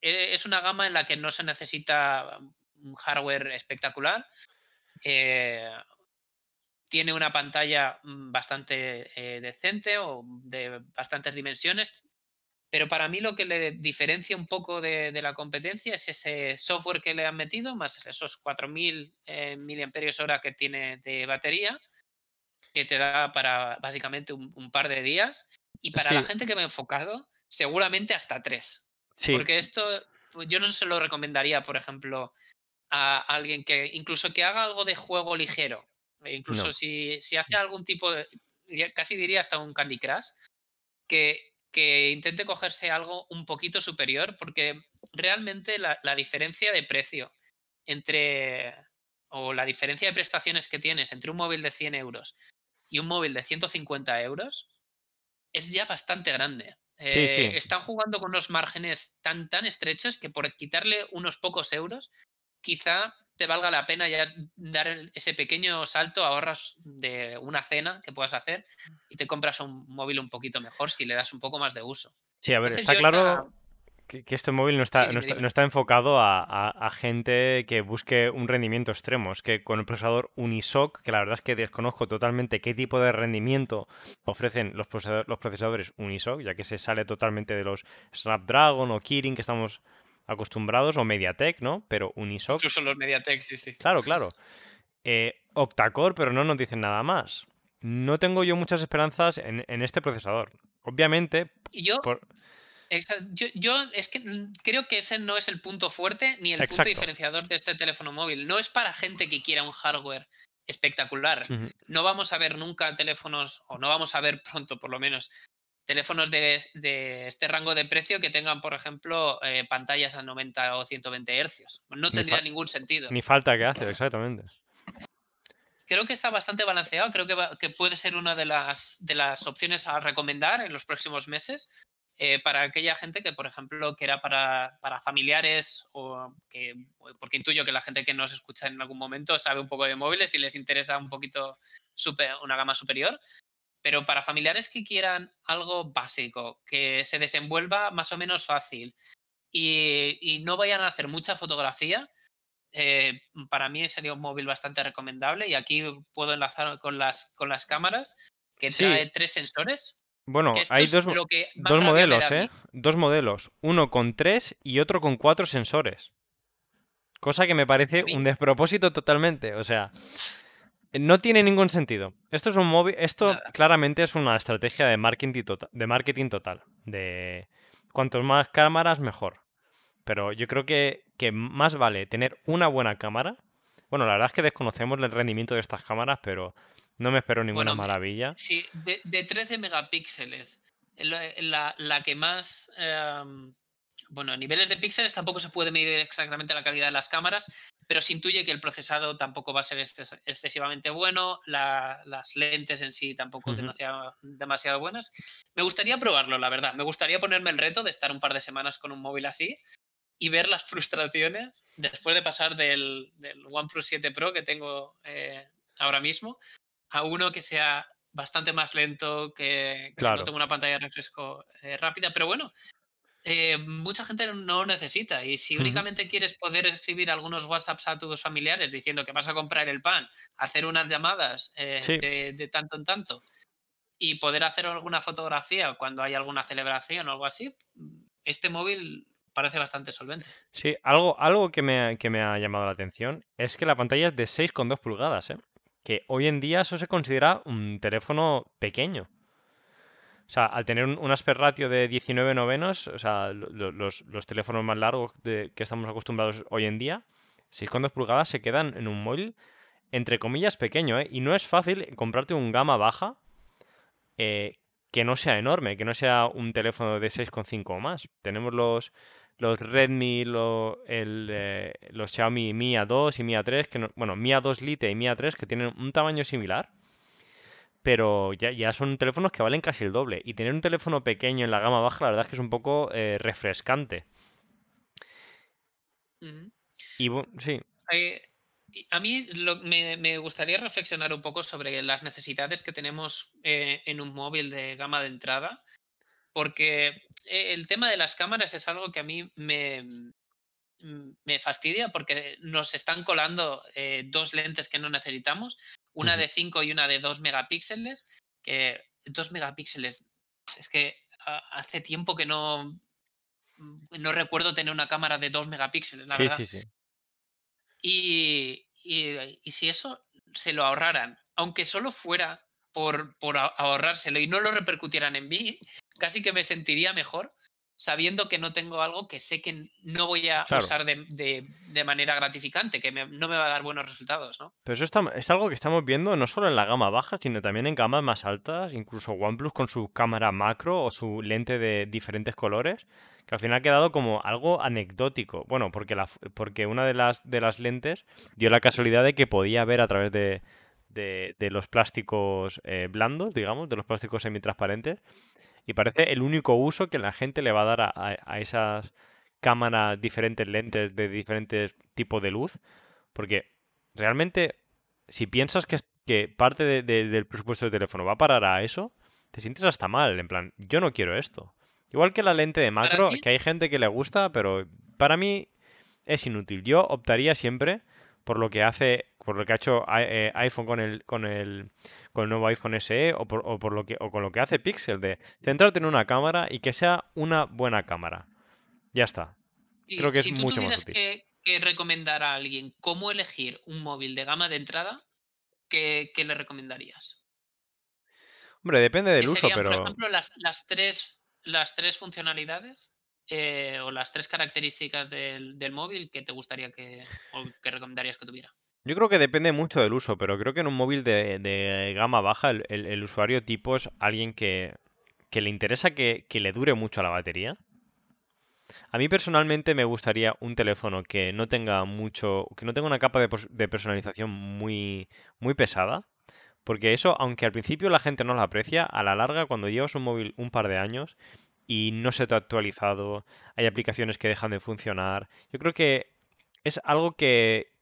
es una gama en la que no se necesita hardware espectacular. Eh, tiene una pantalla mm, bastante eh, decente o de bastantes dimensiones, pero para mí lo que le diferencia un poco de, la competencia es ese software que le han metido, más esos 4.000 eh, mAh que tiene de batería, que te da para básicamente un, par de días. Y para la gente que me ha enfocado, seguramente hasta tres. Porque esto pues, yo no se lo recomendaría, por ejemplo, a alguien que incluso que haga algo de juego ligero. E incluso si, si, hace algún tipo de, casi diría hasta un Candy Crush, que, que intente cogerse algo un poquito superior, porque realmente la, la diferencia de precio entre, o la diferencia de prestaciones que tienes entre un móvil de 100 euros y un móvil de 150 euros es ya bastante grande. Eh, están jugando con unos márgenes tan, tan estrechos que por quitarle unos pocos euros, quizá te valga la pena ya dar ese pequeño salto, ahorras de una cena que puedas hacer y te compras un móvil un poquito mejor si le das un poco más de uso. Sí, a ver, está claro que, este móvil no está, no, está enfocado a, gente que busque un rendimiento extremo. Es que con el procesador Unisoc, que la verdad es que desconozco totalmente qué tipo de rendimiento ofrecen los, procesadores, los procesadores Unisoc, ya que se sale totalmente de los Snapdragon o Kirin que estamos acostumbrados, o MediaTek, ¿no? Pero Unisoc. Incluso los MediaTek, sí, sí. Claro, claro. Eh, Octacore, pero no nos dicen nada más. No tengo yo muchas esperanzas en, este procesador. Obviamente. ¿Y yo? Yo, es que creo que ese no es el punto fuerte ni el punto diferenciador de este teléfono móvil. No es para gente que quiera un hardware espectacular. No vamos a ver nunca teléfonos, o no vamos a ver pronto por lo menos, teléfonos de, este rango de precio que tengan, por ejemplo, eh, pantallas a 90 o 120 hercios. No tendría ningún sentido. Ni falta que hace, exactamente. Creo que está bastante balanceado, creo que, que puede ser una de las, de las opciones a recomendar en los próximos meses eh, para aquella gente que, por ejemplo, que era para, para, familiares o que, porque intuyo que la gente que nos escucha en algún momento sabe un poco de móviles y les interesa un poquito super, una gama superior, pero para familiares que quieran algo básico, que se desenvuelva más o menos fácil y, y no vayan a hacer mucha fotografía, eh, para mí sería un móvil bastante recomendable y aquí puedo enlazar con las, con las cámaras que trae tres sensores bueno, hay dos, modelos, ¿eh? Dos modelos. Uno con tres y otro con cuatro sensores. Cosa que me parece un despropósito totalmente. O sea, no tiene ningún sentido. Esto es un móvil. Esto claramente es una estrategia de marketing, total, de marketing total. De cuantos más cámaras, mejor. Pero yo creo que, que más vale tener una buena cámara. Bueno, la verdad es que desconocemos el rendimiento de estas cámaras, pero no me espero ninguna maravilla. Sí, de, 13 megapíxeles. La, la, que más. Em, bueno, a niveles de píxeles tampoco se puede medir exactamente la calidad de las cámaras, pero se intuye que el procesado tampoco va a ser excesivamente bueno, las lentes en sí tampoco demasiado, demasiado buenas. Me gustaría probarlo, la verdad. Me gustaría ponerme el reto de estar un par de semanas con un móvil así y ver las frustraciones después de pasar del, del OnePlus 7 Pro que tengo eh, ahora mismo a uno que sea bastante más lento, que, no tenga una pantalla de refresco eh, rápida, pero bueno, eh, mucha gente no necesita y si únicamente quieres poder escribir algunos WhatsApps a tus familiares diciendo que vas a comprar el pan, hacer unas llamadas eh, de, tanto en tanto y poder hacer alguna fotografía cuando hay alguna celebración o algo así, este móvil parece bastante solvente. Sí, algo, algo que, me, que me ha llamado la atención es que la pantalla es de 6,2 pulgadas, ¿eh? que hoy en día eso se considera un teléfono pequeño. O sea, al tener un, aspect ratio de 19 novenos, o sea, los, teléfonos más largos que estamos acostumbrados hoy en día, 6,2 pulgadas se quedan en un móvil, entre comillas, pequeño, ¿eh? Y no es fácil comprarte un gama baja eh, que no sea enorme, que no sea un teléfono de 6,5 o más. Tenemos los, los Redmi, el, eh, los Xiaomi Mi A2 y Mi A3, que bueno, Mi A2 Lite y Mi A3 que tienen un tamaño similar, pero ya, ya, son teléfonos que valen casi el doble. Y tener un teléfono pequeño en la gama baja, la verdad es que es un poco eh, refrescante. Y bueno, sí. a mí me, gustaría reflexionar un poco sobre las necesidades que tenemos eh, en un móvil de gama de entrada porque eh, el tema de las cámaras es algo que a mí me, mm, me fastidia porque nos están colando eh, dos lentes que no necesitamos, una de 5 y una de 2 megapíxeles, que 2 megapíxeles, es que hace tiempo que no, mm, no recuerdo tener una cámara de 2 megapíxeles, la Sí, verdad. sí, sí. Y, y- y si eso se lo ahorraran, aunque solo fuera por, por ahorrárselo y no lo repercutieran en mí, casi que me sentiría mejor sabiendo que no tengo algo que sé que no voy a Claro. usar de, de- de manera gratificante, que me- no me va a dar buenos resultados, ¿no? Pero eso está- es algo que estamos viendo no solo en la gama baja, sino también en gamas más altas, incluso OnePlus con su cámara macro o su lente de diferentes colores, que al final ha quedado como algo anecdótico. Bueno, porque, la, porque una de las, de las lentes dio la casualidad de que podía ver a través de, de- de los plásticos eh, blandos, digamos, de los plásticos semitransparentes, y parece el único uso que la gente le va a dar a, a- a esas cámaras, diferentes lentes de diferentes tipos de luz, porque realmente, si piensas que, parte de- de- del presupuesto del teléfono va a parar a eso, te sientes hasta mal, en plan, yo no quiero esto. Igual que la lente de macro, que hay gente que le gusta, pero para mí es inútil. Yo optaría siempre por lo que hace, por lo que ha hecho eh, iPhone con el, con el, con el nuevo iPhone SE o por, o por lo que, o con lo que hace Pixel, de centrarte en una cámara y que sea una buena cámara. Ya está. Sí, Creo que es tú mucho más útil. que, que recomendar a alguien cómo elegir un móvil de gama de entrada, ¿qué, qué le recomendarías? Hombre, depende del ¿Qué uso, serían, pero... por ejemplo, las, las, tres, las tres funcionalidades eh, o las tres características del, del móvil que te gustaría que o que recomendarías que tuviera? Yo creo que depende mucho del uso, pero creo que en un móvil de, de gama baja el, el- usuario tipo es alguien que, que le interesa que, que le dure mucho la batería. A mí personalmente me gustaría un teléfono que no tenga mucho, que no tenga una capa de, de personalización muy, muy pesada, porque eso, aunque al principio la gente no lo aprecia, a la larga cuando llevas un móvil un par de años y no se te ha actualizado, hay aplicaciones que dejan de funcionar, yo creo que es algo que,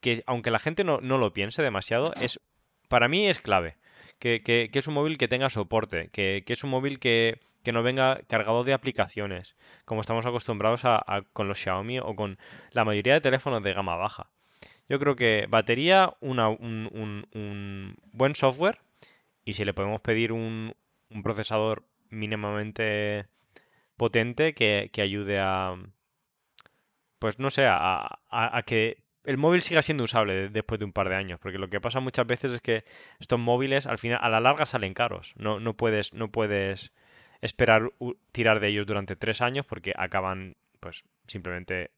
que aunque la gente no, no lo piense demasiado, es para mí es clave. Que, que- que es un móvil que tenga soporte, que, que es un móvil que, que no venga cargado de aplicaciones, como estamos acostumbrados a, a- con los Xiaomi o con la mayoría de teléfonos de gama baja. Yo creo que batería, una- un, un- un buen software y si le podemos pedir un, un procesador mínimamente potente que, que ayude a, pues no sé, a, a- que el móvil siga siendo usable de- después de un par de años, porque lo que pasa muchas veces es que estos móviles al final, a la larga salen caros. No, no puedes, no puedes esperar tirar de ellos durante tres años porque acaban, pues, simplemente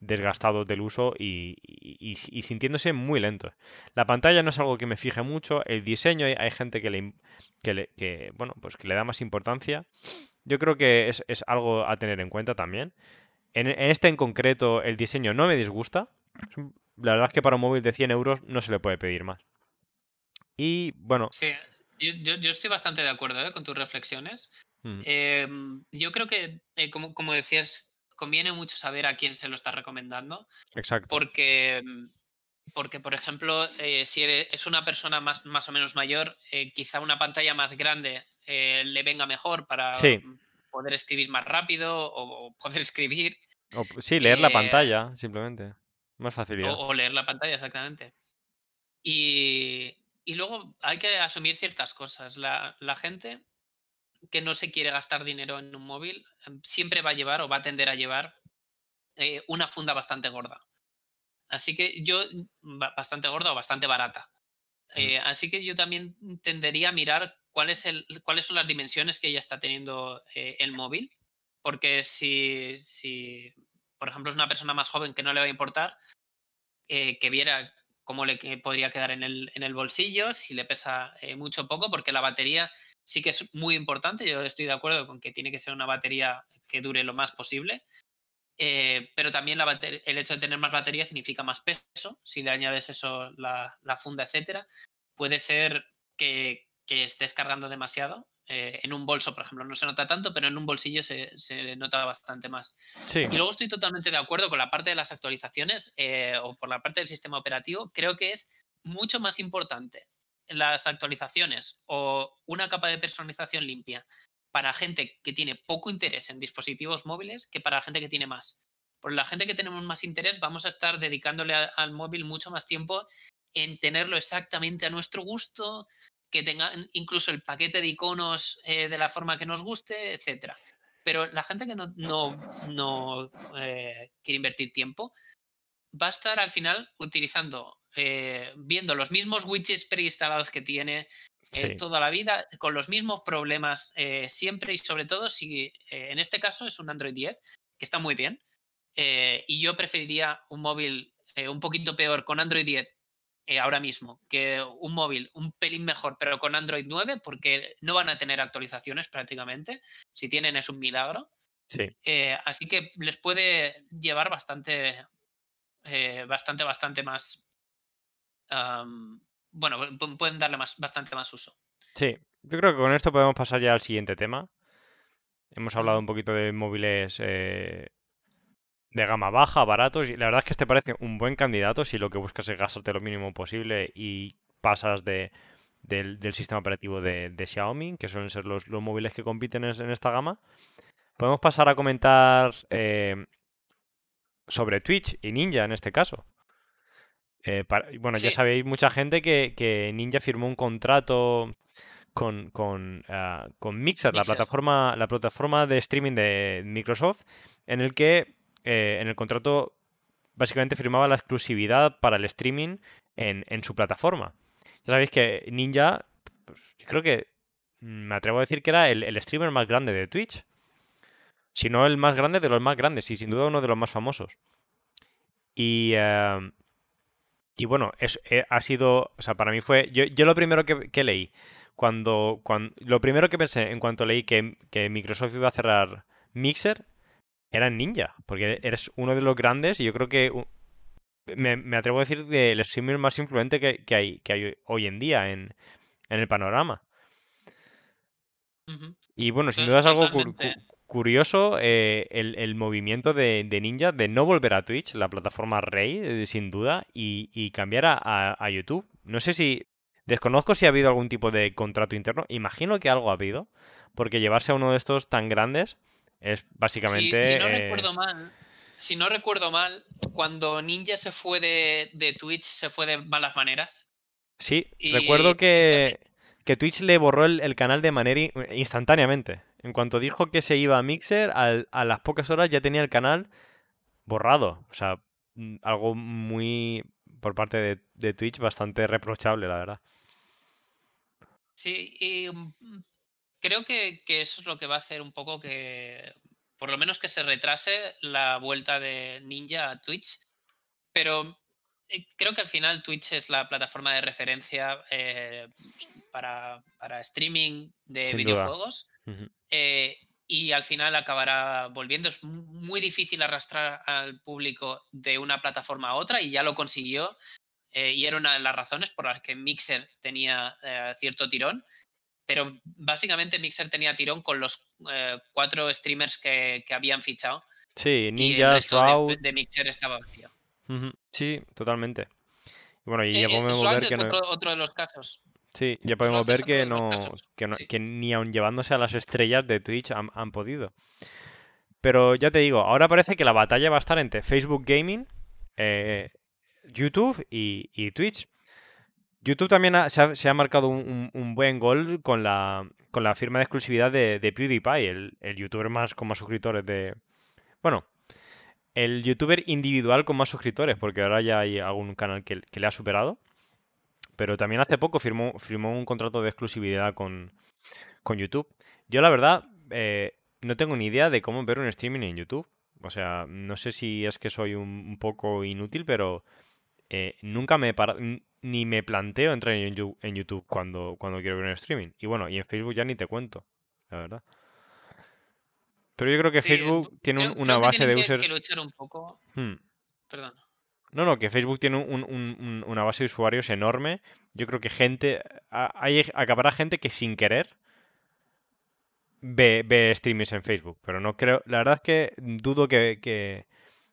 desgastados del uso y- y- y sintiéndose muy lentos. La pantalla no es algo que me fije mucho, el diseño hay, hay gente que le, que le- que, bueno, pues que le da más importancia. Yo creo que es, es algo a tener en cuenta también. En, en este en concreto, el diseño no me disgusta. La verdad es que para un móvil de 100 euros no se le puede pedir más. Y bueno, Sí, yo, yo- yo estoy bastante de acuerdo ¿eh? con tus reflexiones. mm, Em, yo creo que, eh, como, como decías, conviene mucho saber a quién se lo estás recomendando, exacto. porque, mm, porque por ejemplo, eh, si es una persona más, más o menos mayor, eh, quizá una pantalla más grande eh, le venga mejor para Sí. poder escribir más rápido o, o poder escribir O p- sí, leer la pantalla, simplemente. Más o, facilidad. o leer la pantalla, exactamente. Y, y luego hay que asumir ciertas cosas. La, la gente que no se quiere gastar dinero en un móvil em, siempre va a llevar o va a tender a llevar eh, una funda bastante gorda. Así que yo, mm, ba- bastante gorda o bastante barata. Eh, así que yo también tendería a mirar cuál es el, cuáles son las dimensiones que ya está teniendo eh, el móvil. Porque si, si, por ejemplo, es una persona más joven que no le va a importar, eh, que viera cómo le podría quedar en el, bolsillo, si le pesa eh, mucho o poco, porque la batería sí que es muy importante. Yo estoy de acuerdo con que tiene que ser una batería que dure lo más posible. eh, pero también la el hecho de tener más batería significa más peso. Si le añades eso, la, funda, etcétera, puede ser que estés cargando demasiado. Eh, en un bolso, por ejemplo, no se nota tanto, pero en un bolsillo se, se nota bastante más. Sí, Y luego estoy totalmente de acuerdo con la parte de las actualizaciones eh, o por la parte del sistema operativo. Creo que es mucho más importante las actualizaciones o una capa de personalización limpia para gente que tiene poco interés en dispositivos móviles que para gente que tiene más. por la gente que tenemos más interés, vamos a estar dedicándole al móvil mucho más tiempo en tenerlo exactamente a nuestro gusto, que tenga incluso el paquete de iconos eh, de la forma que nos guste, etc. Pero la gente que no, no, eh, quiere invertir tiempo va a estar al final utilizando, eh, viendo los mismos widgets preinstalados que tiene toda la vida, con los mismos problemas siempre y sobre todo si en este caso es un Android 10, que está muy bien. y yo preferiría un móvil un poquito peor con Android 10 eh, ahora mismo que un móvil un pelín mejor, pero con Android 9, porque no van a tener actualizaciones prácticamente. Si tienen es un milagro. Sí. Eh, así que les puede llevar bastante, eh, bastante, bastante más. bueno, pueden darle más, bastante más uso. Sí, yo creo que con esto podemos pasar ya al siguiente tema. Hemos hablado un poquito de móviles de gama baja, baratos. Y la verdad es que este parece un buen candidato si lo que buscas es gastarte lo mínimo posible y pasas de, del, sistema operativo de, Xiaomi, que suelen ser los, móviles que compiten en, esta gama. Podemos pasar a comentar eh, sobre Twitch y Ninja en este caso. Eh, bueno, ya sabéis, mucha gente que, Ninja firmó un contrato con, con, ah, Mixer, La, plataforma, la plataforma de streaming de Microsoft, en el que eh, en el contrato básicamente firmaba la exclusividad para el streaming en, su plataforma. Ya sabéis que Ninja, pues, creo que me atrevo a decir que era el, streamer más grande de Twitch. Si no el más grande de los más grandes y sin duda uno de los más famosos. Y, em, y bueno, es, eh, ha sido, o sea, para mí fue, yo, lo primero que, leí, cuando, cuando, lo primero que pensé en cuanto leí que, que Microsoft iba a cerrar Mixer era Ninja, porque eres uno de los grandes y yo creo que me, atrevo a decir del streamer más influente que, hay, que hay hoy en día en, el panorama. Y bueno, sin duda es algo curioso eh, el, movimiento de, Ninja de no volver a Twitch, la plataforma rey, eh, sin duda, y, cambiar a, a, YouTube. No sé si... Desconozco si ha habido algún tipo de contrato interno. Imagino que algo ha habido, porque llevarse a uno de estos tan grandes es básicamente. Si, no eh, recuerdo mal, si no recuerdo mal, cuando Ninja se fue de, Twitch, se fue de malas maneras. Sí, recuerdo que, que Twitch le borró el, canal de manera instantáneamente. En cuanto dijo que se iba a Mixer, a las pocas horas ya tenía el canal borrado. O sea, mm, algo muy por parte de, de Twitch bastante reprochable, la verdad. Sí, y mm, creo que, eso es lo que va a hacer un poco que, por lo menos que se retrase la vuelta de Ninja a Twitch, pero eh, creo que al final Twitch es la plataforma de referencia eh, para, streaming de videojuegos. Eh, y al final acabará volviendo. Es muy difícil arrastrar al público de una plataforma a otra y ya lo consiguió. y era una de las razones por las que Mixer tenía cierto tirón pero básicamente Mixer tenía tirón con los eh, cuatro streamers que, habían fichado. Sí, Ninja, Shroud. De, Mixer estaba vacío. Sí, totalmente. Bueno, y ya eh, podemos ver que no... otro, de los casos. Sí, ya podemos ver que no, que ni aun llevándose a las estrellas de Twitch han, podido. Pero ya te digo, ahora parece que la batalla va a estar entre Facebook Gaming, eh, YouTube y Twitch. YouTube también se, ha, marcado un, buen gol con la, con la firma de exclusividad de, PewDiePie, el, youtuber más con más suscriptores de... Bueno, el youtuber individual con más suscriptores, porque ahora ya hay algún canal que, le ha superado. Pero también hace poco firmó, firmó un contrato de exclusividad con, YouTube. Yo la verdad eh, no tengo ni idea de cómo ver un streaming en YouTube. O sea, no sé si es que soy un, poco inútil, pero eh, nunca me he parado ni me planteo entrar en, YouTube cuando, cuando quiero ver un streaming. Y bueno, y en Facebook ya ni te cuento, la verdad. Pero yo creo que Facebook tiene una base de users. Que luchar un poco. Hmm. Perdón. No, no, que Facebook tiene una base de usuarios enorme. Yo creo que gente. Hay, acabará gente que sin querer ve, ve streamings en Facebook. Pero no creo. La verdad es que dudo que,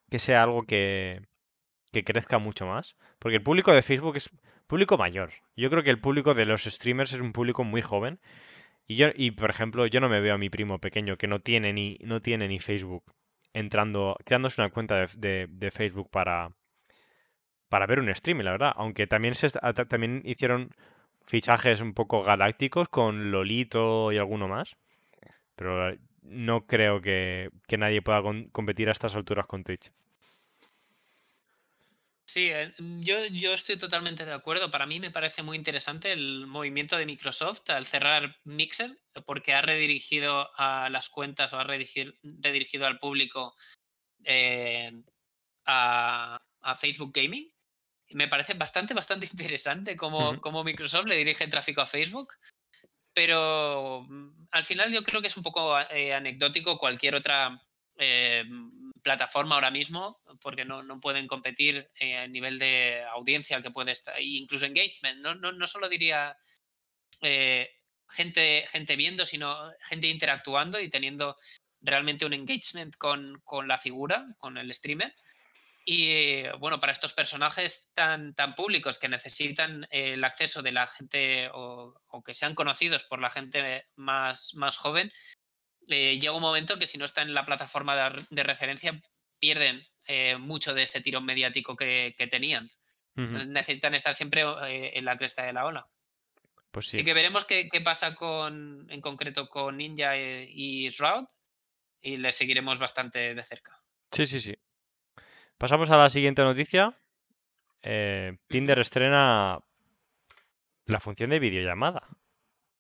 que sea algo que, que crezca mucho más. Porque el público de Facebook es público mayor. Yo creo que el público de los streamers es un público muy joven. Y yo, y por ejemplo, yo no me veo a mi primo pequeño que no tiene ni, no tiene ni Facebook entrando, creándose una cuenta de, Facebook para, para ver un stream, la verdad. Aunque también, se, también hicieron fichajes un poco galácticos con Lolito y alguno más. Pero no creo que, nadie pueda competir a estas alturas con Twitch. Sí, eh, yo, yo estoy totalmente de acuerdo. Para mí me parece muy interesante el movimiento de Microsoft al cerrar Mixer, porque ha redirigido a las cuentas o ha redirigido, al público eh, a, Facebook Gaming. Me parece bastante, bastante interesante cómo, Microsoft le dirige el tráfico a Facebook. Pero mm, al final yo creo que es un poco eh, anecdótico cualquier otra plataforma ahora mismo, porque no, pueden competir eh, a nivel de audiencia, que puede estar, incluso engagement. No, no, solo diría eh, gente, gente viendo, sino gente interactuando y teniendo realmente un engagement con, la figura, con el streamer. Y bueno, para estos personajes tan, tan públicos que necesitan el acceso de la gente o, que sean conocidos por la gente más, más joven, eh, llega un momento que si no está en la plataforma de, referencia pierden eh, mucho de ese tirón mediático que, tenían. Necesitan estar siempre eh, en la cresta de la ola. Pues sí. Así que veremos qué, pasa con, en concreto con Ninja y Shroud y le seguiremos bastante de cerca. Sí, sí, sí. Pasamos a la siguiente noticia. Tinder estrena la función de videollamada.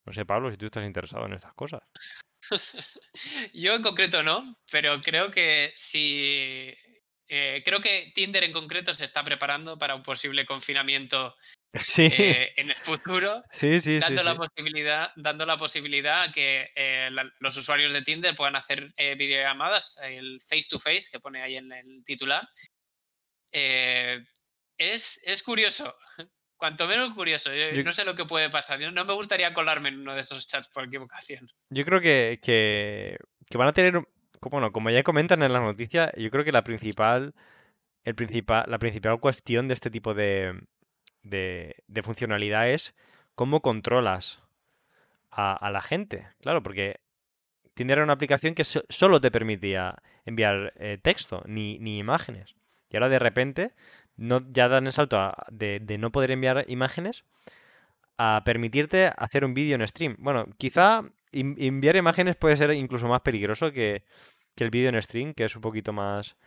No sé, Pablo, si tú estás interesado en estas cosas. Yo en concreto no, pero creo que si. Eh, creo que Tinder en concreto se está preparando para un posible confinamiento eh, en el futuro, dando, la Posibilidad, dando la posibilidad a que eh, los usuarios de Tinder puedan hacer videollamadas, el face to face que pone ahí en el titular. es, es curioso, cuanto menos curioso. no sé lo que puede pasar. no me gustaría colarme en uno de esos chats por equivocación. Yo creo que, que, van a tener. Bueno, como ya comentan en la noticia, yo creo que la principal. El principal, la principal cuestión de este tipo de, de, funcionalidad es cómo controlas a, la gente. Claro, porque Tinder era una aplicación que solo te permitía enviar eh, texto, ni, ni imágenes. Y ahora de repente no, ya dan el salto de, no poder enviar imágenes a permitirte hacer un vídeo en stream. Bueno, quizá enviar imágenes puede ser incluso más peligroso que, el vídeo en stream, que es un poquito más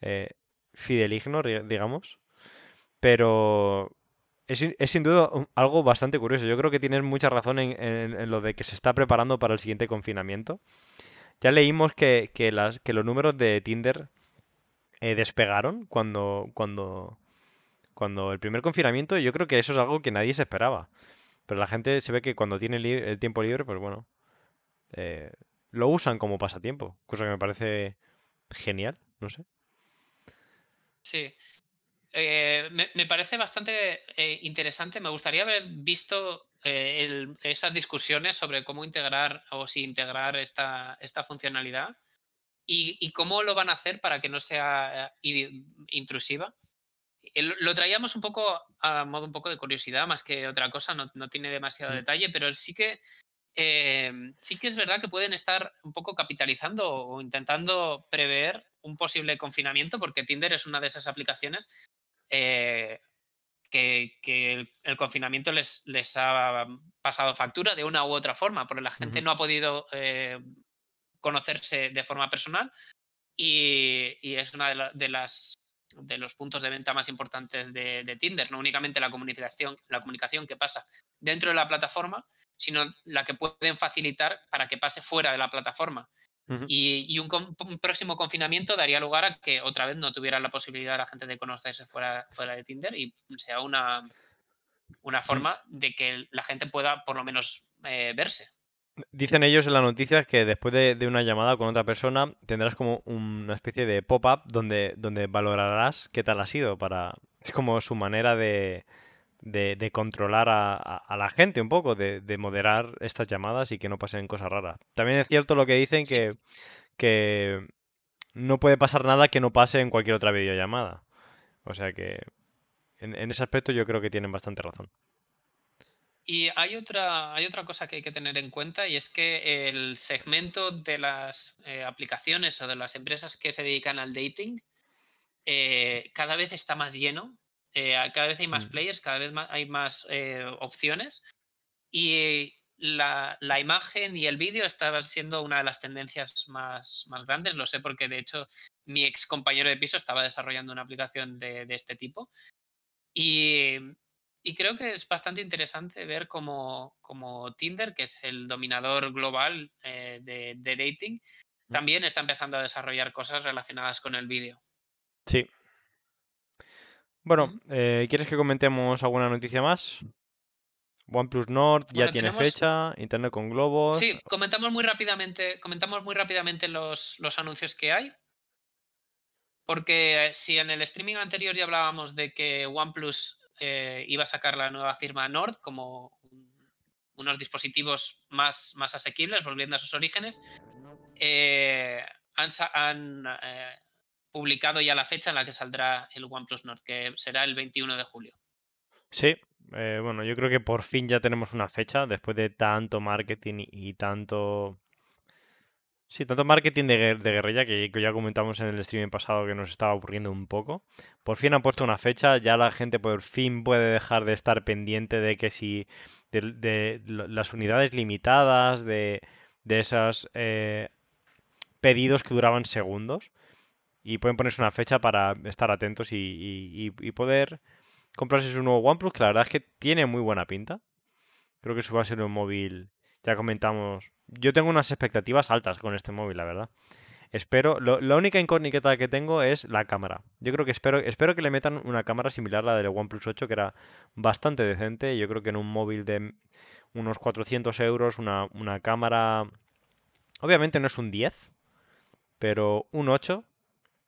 eh, fideligno, digamos. Pero es, sin duda algo bastante curioso. Yo creo que tienes mucha razón en, lo de que se está preparando para el siguiente confinamiento. Ya leímos que, las, que los números de Tinder eh, despegaron cuando, cuando, cuando el primer confinamiento, yo creo que eso es algo que nadie se esperaba. Pero la gente se ve que cuando tiene el tiempo libre, pues bueno, eh, lo usan como pasatiempo, cosa que me parece genial, no sé. Sí. Eh, me, parece bastante interesante. Me gustaría haber visto esas discusiones sobre cómo integrar o si integrar esta, esta funcionalidad ¿Y, cómo lo van a hacer para que no sea eh, intrusiva? Lo traíamos un poco a modo un poco de curiosidad, más que otra cosa, no, tiene demasiado mm. detalle, pero sí que, em, sí que es verdad que pueden estar un poco capitalizando o intentando prever un posible confinamiento, porque Tinder es una de esas aplicaciones eh, que, el, confinamiento les, les, ha pasado factura de una u otra forma, porque la gente no ha podido eh, conocerse de forma personal y, es uno de, las de los puntos de venta más importantes de, Tinder, no únicamente la comunicación, la comunicación que pasa dentro de la plataforma, sino la que pueden facilitar para que pase fuera de la plataforma. Y, un, próximo confinamiento daría lugar a que otra vez no tuviera la posibilidad la gente de conocerse fuera, fuera de Tinder y sea una, una forma de que la gente pueda por lo menos eh, verse. Dicen ellos en la noticia que después de, una llamada con otra persona tendrás como una especie de pop-up donde, donde valorarás qué tal ha sido. Para... Es como su manera de, de, controlar a, la gente un poco, de, moderar estas llamadas y que no pasen cosas raras. También es cierto lo que dicen que, que no puede pasar nada que no pase en cualquier otra videollamada. O sea que en ese aspecto yo creo que tienen bastante razón. Y hay otra, hay otra cosa que hay que tener en cuenta y es que el segmento de las eh, aplicaciones o de las empresas que se dedican al dating eh, cada vez está más lleno, eh, cada vez hay más Mm. players, cada vez más, hay más opciones y la, la imagen y el vídeo estaban siendo una de las tendencias más, más grandes. Lo sé porque de hecho mi ex compañero de piso estaba desarrollando una aplicación de, de este tipo. Y, y creo que es bastante interesante ver cómo, cómo Tinder, que es el dominador global eh, de, de dating, también está empezando a desarrollar cosas relacionadas con el vídeo. Sí. Bueno, eh, ¿quieres que comentemos alguna noticia más? OnePlus Nord ya tiene tenemos- fecha, Internet con globos. Sí, comentamos muy rápidamente, comentamos muy rápidamente los, los anuncios que hay. Porque si en el streaming anterior ya hablábamos de que OnePlus eh, iba a sacar la nueva firma Nord como un- unos dispositivos más, más asequibles, volviendo a sus orígenes, eh, han, eh, publicado ya la fecha en la que saldrá el OnePlus Nord, que será el 21 de julio. Sí, bueno, yo creo que por fin ya tenemos una fecha después de tanto marketing y tanto... Sí, tanto marketing de, de guerrilla que, ya comentamos en el streaming pasado que nos estaba aburriendo un poco. Por fin han puesto una fecha, ya la gente por fin puede dejar de estar pendiente de que si... de, las unidades limitadas, de, de esos pedidos que duraban segundos. Y pueden ponerse una fecha para estar atentos y, y- y- y poder comprarse su nuevo OnePlus, que la verdad es que tiene muy buena pinta. Creo que eso va a ser un móvil, ya comentamos. Yo tengo unas expectativas altas con este móvil, la verdad. Espero, lo- la única incógnita que tengo es la cámara. Yo creo que espero, espero que le metan una cámara similar a la del OnePlus 8, que era bastante decente. Yo creo que en un móvil de unos 400 euros, una, una cámara... Obviamente no es un 10, pero un 8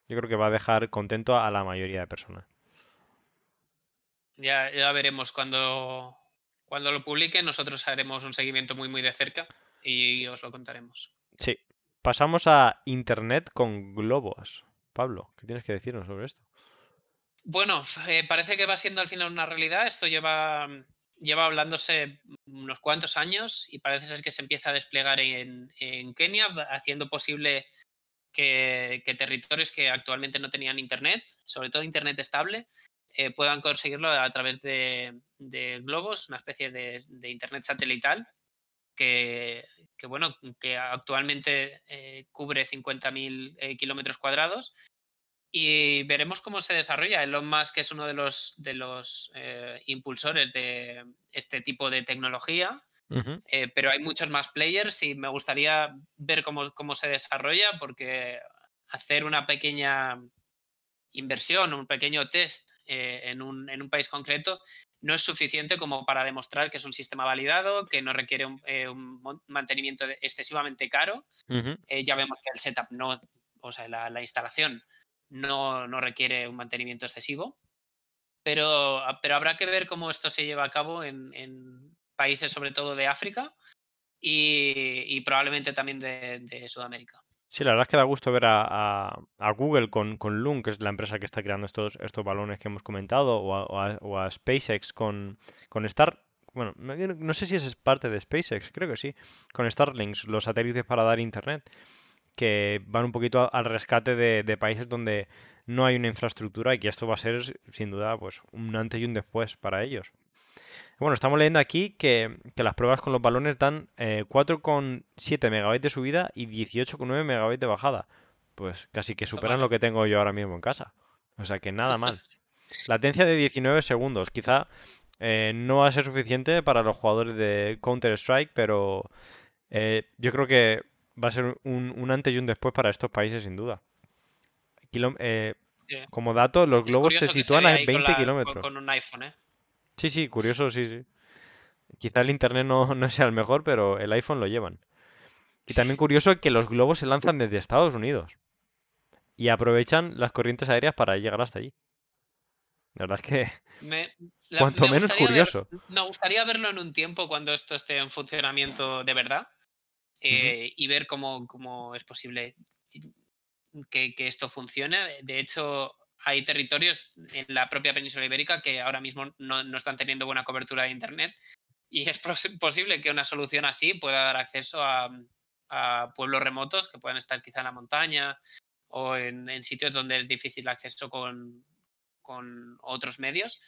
yo creo que va a dejar contento a la mayoría de personas. Ya, ya veremos cuando, cuando lo publiquen. Nosotros haremos un seguimiento muy, muy de cerca y os lo contaremos. Sí. Pasamos a Internet con globos. Pablo, ¿qué tienes que decirnos sobre esto? Bueno, eh, parece que va siendo al final una realidad. Esto lleva, lleva hablándose unos cuantos años y parece ser que se empieza a desplegar en, en Kenia, haciendo posible que, que territorios que actualmente no tenían internet, sobre todo internet estable, eh, puedan conseguirlo a través de, de globos, una especie de, de internet satelital que, que, bueno, que actualmente eh, cubre 50.000 eh, kilómetros cuadrados y veremos cómo se desarrolla. Elon Musk es uno de los, de los eh, impulsores de este tipo de tecnología, eh, pero hay muchos más players y me gustaría ver cómo, cómo se desarrolla porque hacer una pequeña inversión, un pequeño test eh, en, un, en, un, país concreto no es suficiente como para demostrar que es un sistema validado, que no requiere un, eh, un mantenimiento excesivamente caro. Uh -huh. eh, ya vemos que el setup no, o sea, la, la instalación no, no, requiere un mantenimiento excesivo, pero, pero, habrá que ver cómo esto se lleva a cabo en, en países sobre todo de África y, y probablemente también de, de, Sudamérica. Sí, la verdad es que da gusto ver a, Google con, con, Loom, que es la empresa que está creando estos, estos balones que hemos comentado, o a SpaceX con, con Star. Bueno, no sé si es parte de SpaceX, creo que sí, con Starlinks, los satélites para dar internet, que van un poquito al rescate de, de países donde no hay una infraestructura y que esto va a ser, sin duda, pues un antes y un después para ellos. Bueno, estamos leyendo aquí que, que las pruebas con los balones dan eh, 4,7 megabytes de subida y 18,9 megabytes de bajada. Pues casi que superan lo que tengo yo ahora mismo en casa. O sea que nada mal. Latencia de 19 segundos. Quizá eh, no va a ser suficiente para los jugadores de Counter-Strike, pero eh, yo creo que va a ser un, un, antes y un después para estos países, sin duda. Kilom. Como dato, los globos se sitúan a 20 con la, kilómetros. Con, con un iPhone, ¿eh? Sí, sí, curioso, sí, sí. Quizá el internet no, no, sea el mejor, pero el iPhone lo llevan. Y también curioso que los globos se lanzan desde Estados Unidos. Y aprovechan las corrientes aéreas para llegar hasta allí. La verdad es que. Me, la, cuanto me menos curioso. Ver, me gustaría verlo en un tiempo cuando esto esté en funcionamiento de verdad. Eh, uh -huh. Y ver cómo, cómo es posible que, que esto funcione. De hecho, hay territorios en la propia península ibérica que ahora mismo no, no, están teniendo buena cobertura de internet Y es posible que una solución así pueda dar acceso a, pueblos remotos que puedan estar quizá en la montaña o en, sitios donde es difícil acceso con, con otros medios.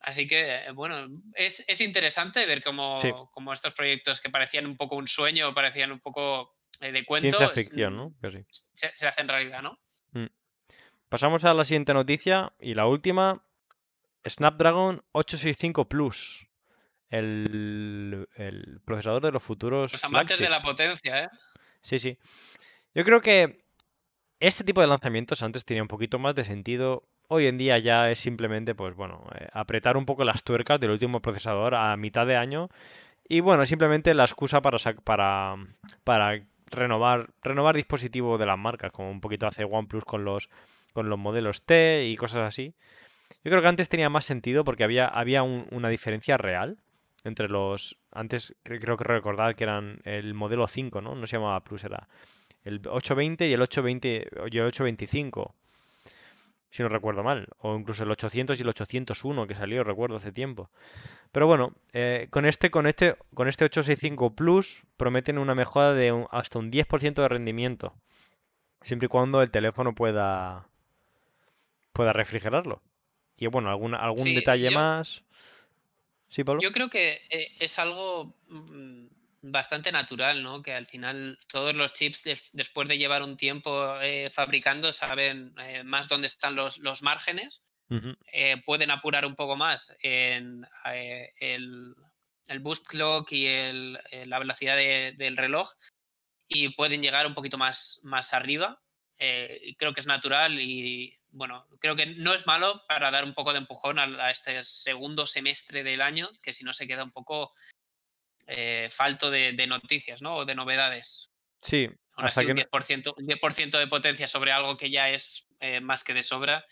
Así que, eh, bueno, es, es interesante ver cómo, cómo, estos proyectos que parecían un poco un sueño, parecían un poco eh, de cuento, Ciencia ficción, ¿no? Se, se, hacen realidad, ¿no? Pasamos a la siguiente noticia y la última. Snapdragon 865 Plus. El, el procesador de los futuros. Los amantes de la potencia, ¿eh? Sí, sí. Yo creo que este tipo de lanzamientos antes tenía un poquito más de sentido Hoy en día ya es simplemente, pues bueno, eh, apretar un poco las tuercas del último procesador a mitad de año. Y bueno, simplemente la excusa para, para, para renovar, renovar dispositivos de las marcas, como un poquito hace OnePlus con los, con los modelos T y cosas así. Yo creo que antes tenía más sentido porque había, había una diferencia real entre los... Antes creo que recordar que eran el modelo 5, ¿no? No se llamaba Plus, era el 820 y el 820 y el 825 si no recuerdo mal, o incluso el 800 y el 801 que salió, recuerdo hace tiempo. Pero bueno, eh, con, este, con, este, con este 865 Plus prometen una mejora de hasta un 10% de rendimiento, siempre y cuando el teléfono pueda, pueda refrigerarlo. Y bueno, algún, algún detalle más. Sí, Pablo. Yo creo que eh, es algo mm, bastante natural, ¿no? Que al final todos los chips, después de llevar un tiempo eh, fabricando, saben eh, más dónde están los, los márgenes, eh, pueden apurar un poco más en el, el, boost clock y el, la velocidad del reloj y pueden llegar un poquito más, más arriba. creo que es natural y bueno, creo que no es malo para dar un poco de empujón a este segundo semestre del año, que si no se queda un poco eh, falto de, noticias, ¿no? O de novedades. Sí. Aún así, un, 10%, un 10 de potencia sobre algo que ya es eh, más que de sobra,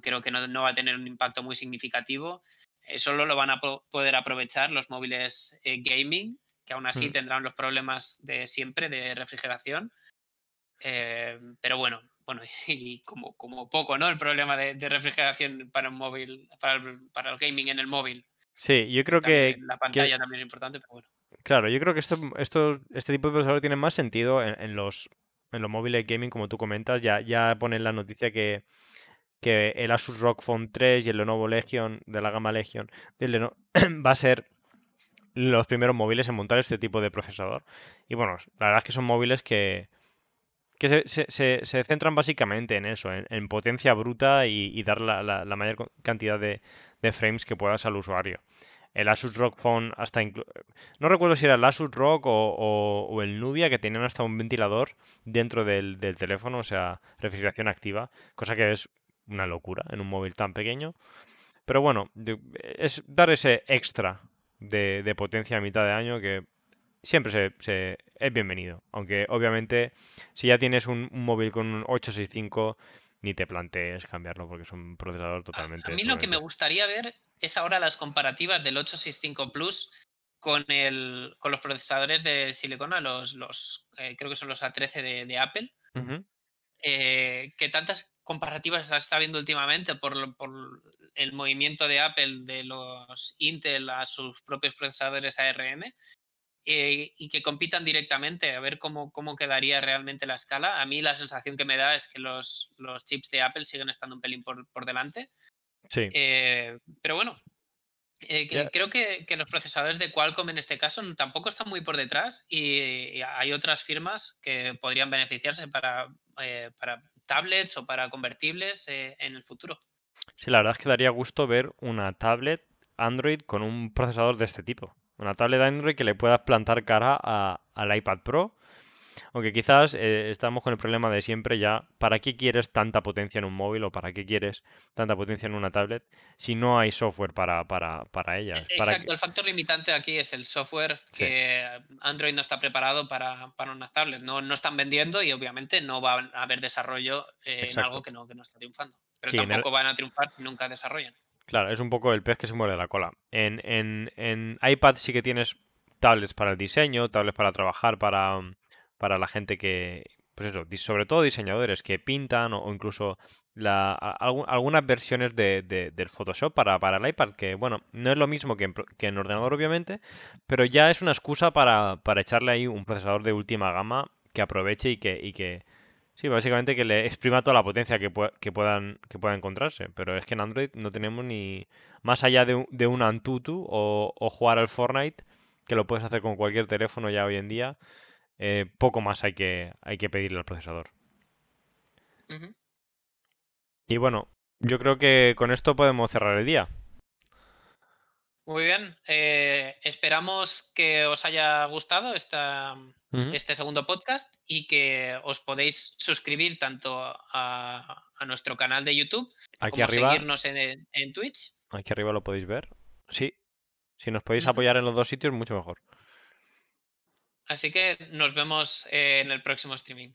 creo que no, va a tener un impacto muy significativo. Eh, solo lo van a poder aprovechar los móviles gaming, que aún así mm. tendrán los problemas de siempre de refrigeración. pero bueno, bueno, y como, como poco, ¿no? El problema de, refrigeración para un móvil, para para el gaming en el móvil. Sí, yo creo que... La pantalla también es importante, pero bueno. Claro, yo creo que esto, esto, este tipo de procesador tiene más sentido en, los, en los móviles gaming, como tú comentas. Ya, ya ponen la noticia que, que el Asus ROG Phone 3 y el Lenovo Legion, de la gama Legion, va a ser los primeros móviles en montar este tipo de procesador. Y bueno, la verdad es que son móviles que, que se, se, centran básicamente en eso, en, potencia bruta y, dar la, la, mayor cantidad de, de frames que puedas al usuario. El Asus ROG Phone hasta... No recuerdo si era el Asus ROG o, el Nubia que tenían hasta un ventilador dentro del, teléfono, o sea, refrigeración activa, cosa que es una locura en un móvil tan pequeño. Pero bueno, es dar ese extra de, potencia a mitad de año que siempre se, es bienvenido. Aunque obviamente si ya tienes un, un móvil con un 865 ni te plantees cambiarlo porque es un procesador totalmente. A, mí lo que me gustaría ver es ahora las comparativas del 865 Plus con, el, con los procesadores de silicona, los, los eh, creo que son los A13 de, Apple. Eh, que tantas comparativas está viendo últimamente por, por, el movimiento de Apple de los Intel a sus propios procesadores ARM eh, y que compitan directamente, a ver cómo, cómo quedaría realmente la escala. A mí la sensación que me da es que los, los chips de Apple siguen estando un pelín por, por delante. Sí. Eh, pero bueno, eh, creo que, que, los procesadores de Qualcomm en este caso tampoco están muy por detrás y, hay otras firmas que podrían beneficiarse para, para tablets o para convertibles en el futuro. Sí, la verdad es que daría gusto ver una tablet Android con un procesador de este tipo. Una tablet de Android que le puedas plantar cara al iPad Pro. Aunque quizás eh, estamos con el problema de siempre ya, ¿para qué quieres tanta potencia en un móvil o para qué quieres tanta potencia en una tablet si no hay software para, para, para ellas? Exacto, el factor limitante aquí es el software que Android no está preparado para, para una tablet. No, no están vendiendo y obviamente no va a haber desarrollo en algo que no, que no está triunfando. Pero tampoco van a triunfar si nunca desarrollan. Claro, es un poco el pez que se muerde la cola. En, en, en iPad sí que tienes tablets para el diseño, tablets para trabajar, para, para la gente que, pues eso, sobre todo diseñadores que pintan o, incluso la, algunas versiones de, del Photoshop para, para, el iPad, que bueno, no es lo mismo que en, que en ordenador obviamente, pero ya es una excusa para, para, echarle ahí un procesador de última gama que aproveche y que, y que sí, básicamente que le exprima toda la potencia que, que, puedan, que pueda encontrarse. Pero es que en Android no tenemos ni, más allá de, de un Antutu o, o jugar al Fortnite, que lo puedes hacer con cualquier teléfono ya hoy en día, eh, poco más hay que, hay que pedirle al procesador. Y bueno, yo creo que con esto podemos cerrar el día. Muy bien. Eh, esperamos que os haya gustado esta, este segundo podcast y que os podéis suscribir tanto a, nuestro canal de YouTube Aquí como arriba, seguirnos en, en, Twitch. Aquí arriba lo podéis ver. Sí. Si nos podéis apoyar en los dos sitios, mucho mejor. Así que nos vemos en el próximo streaming.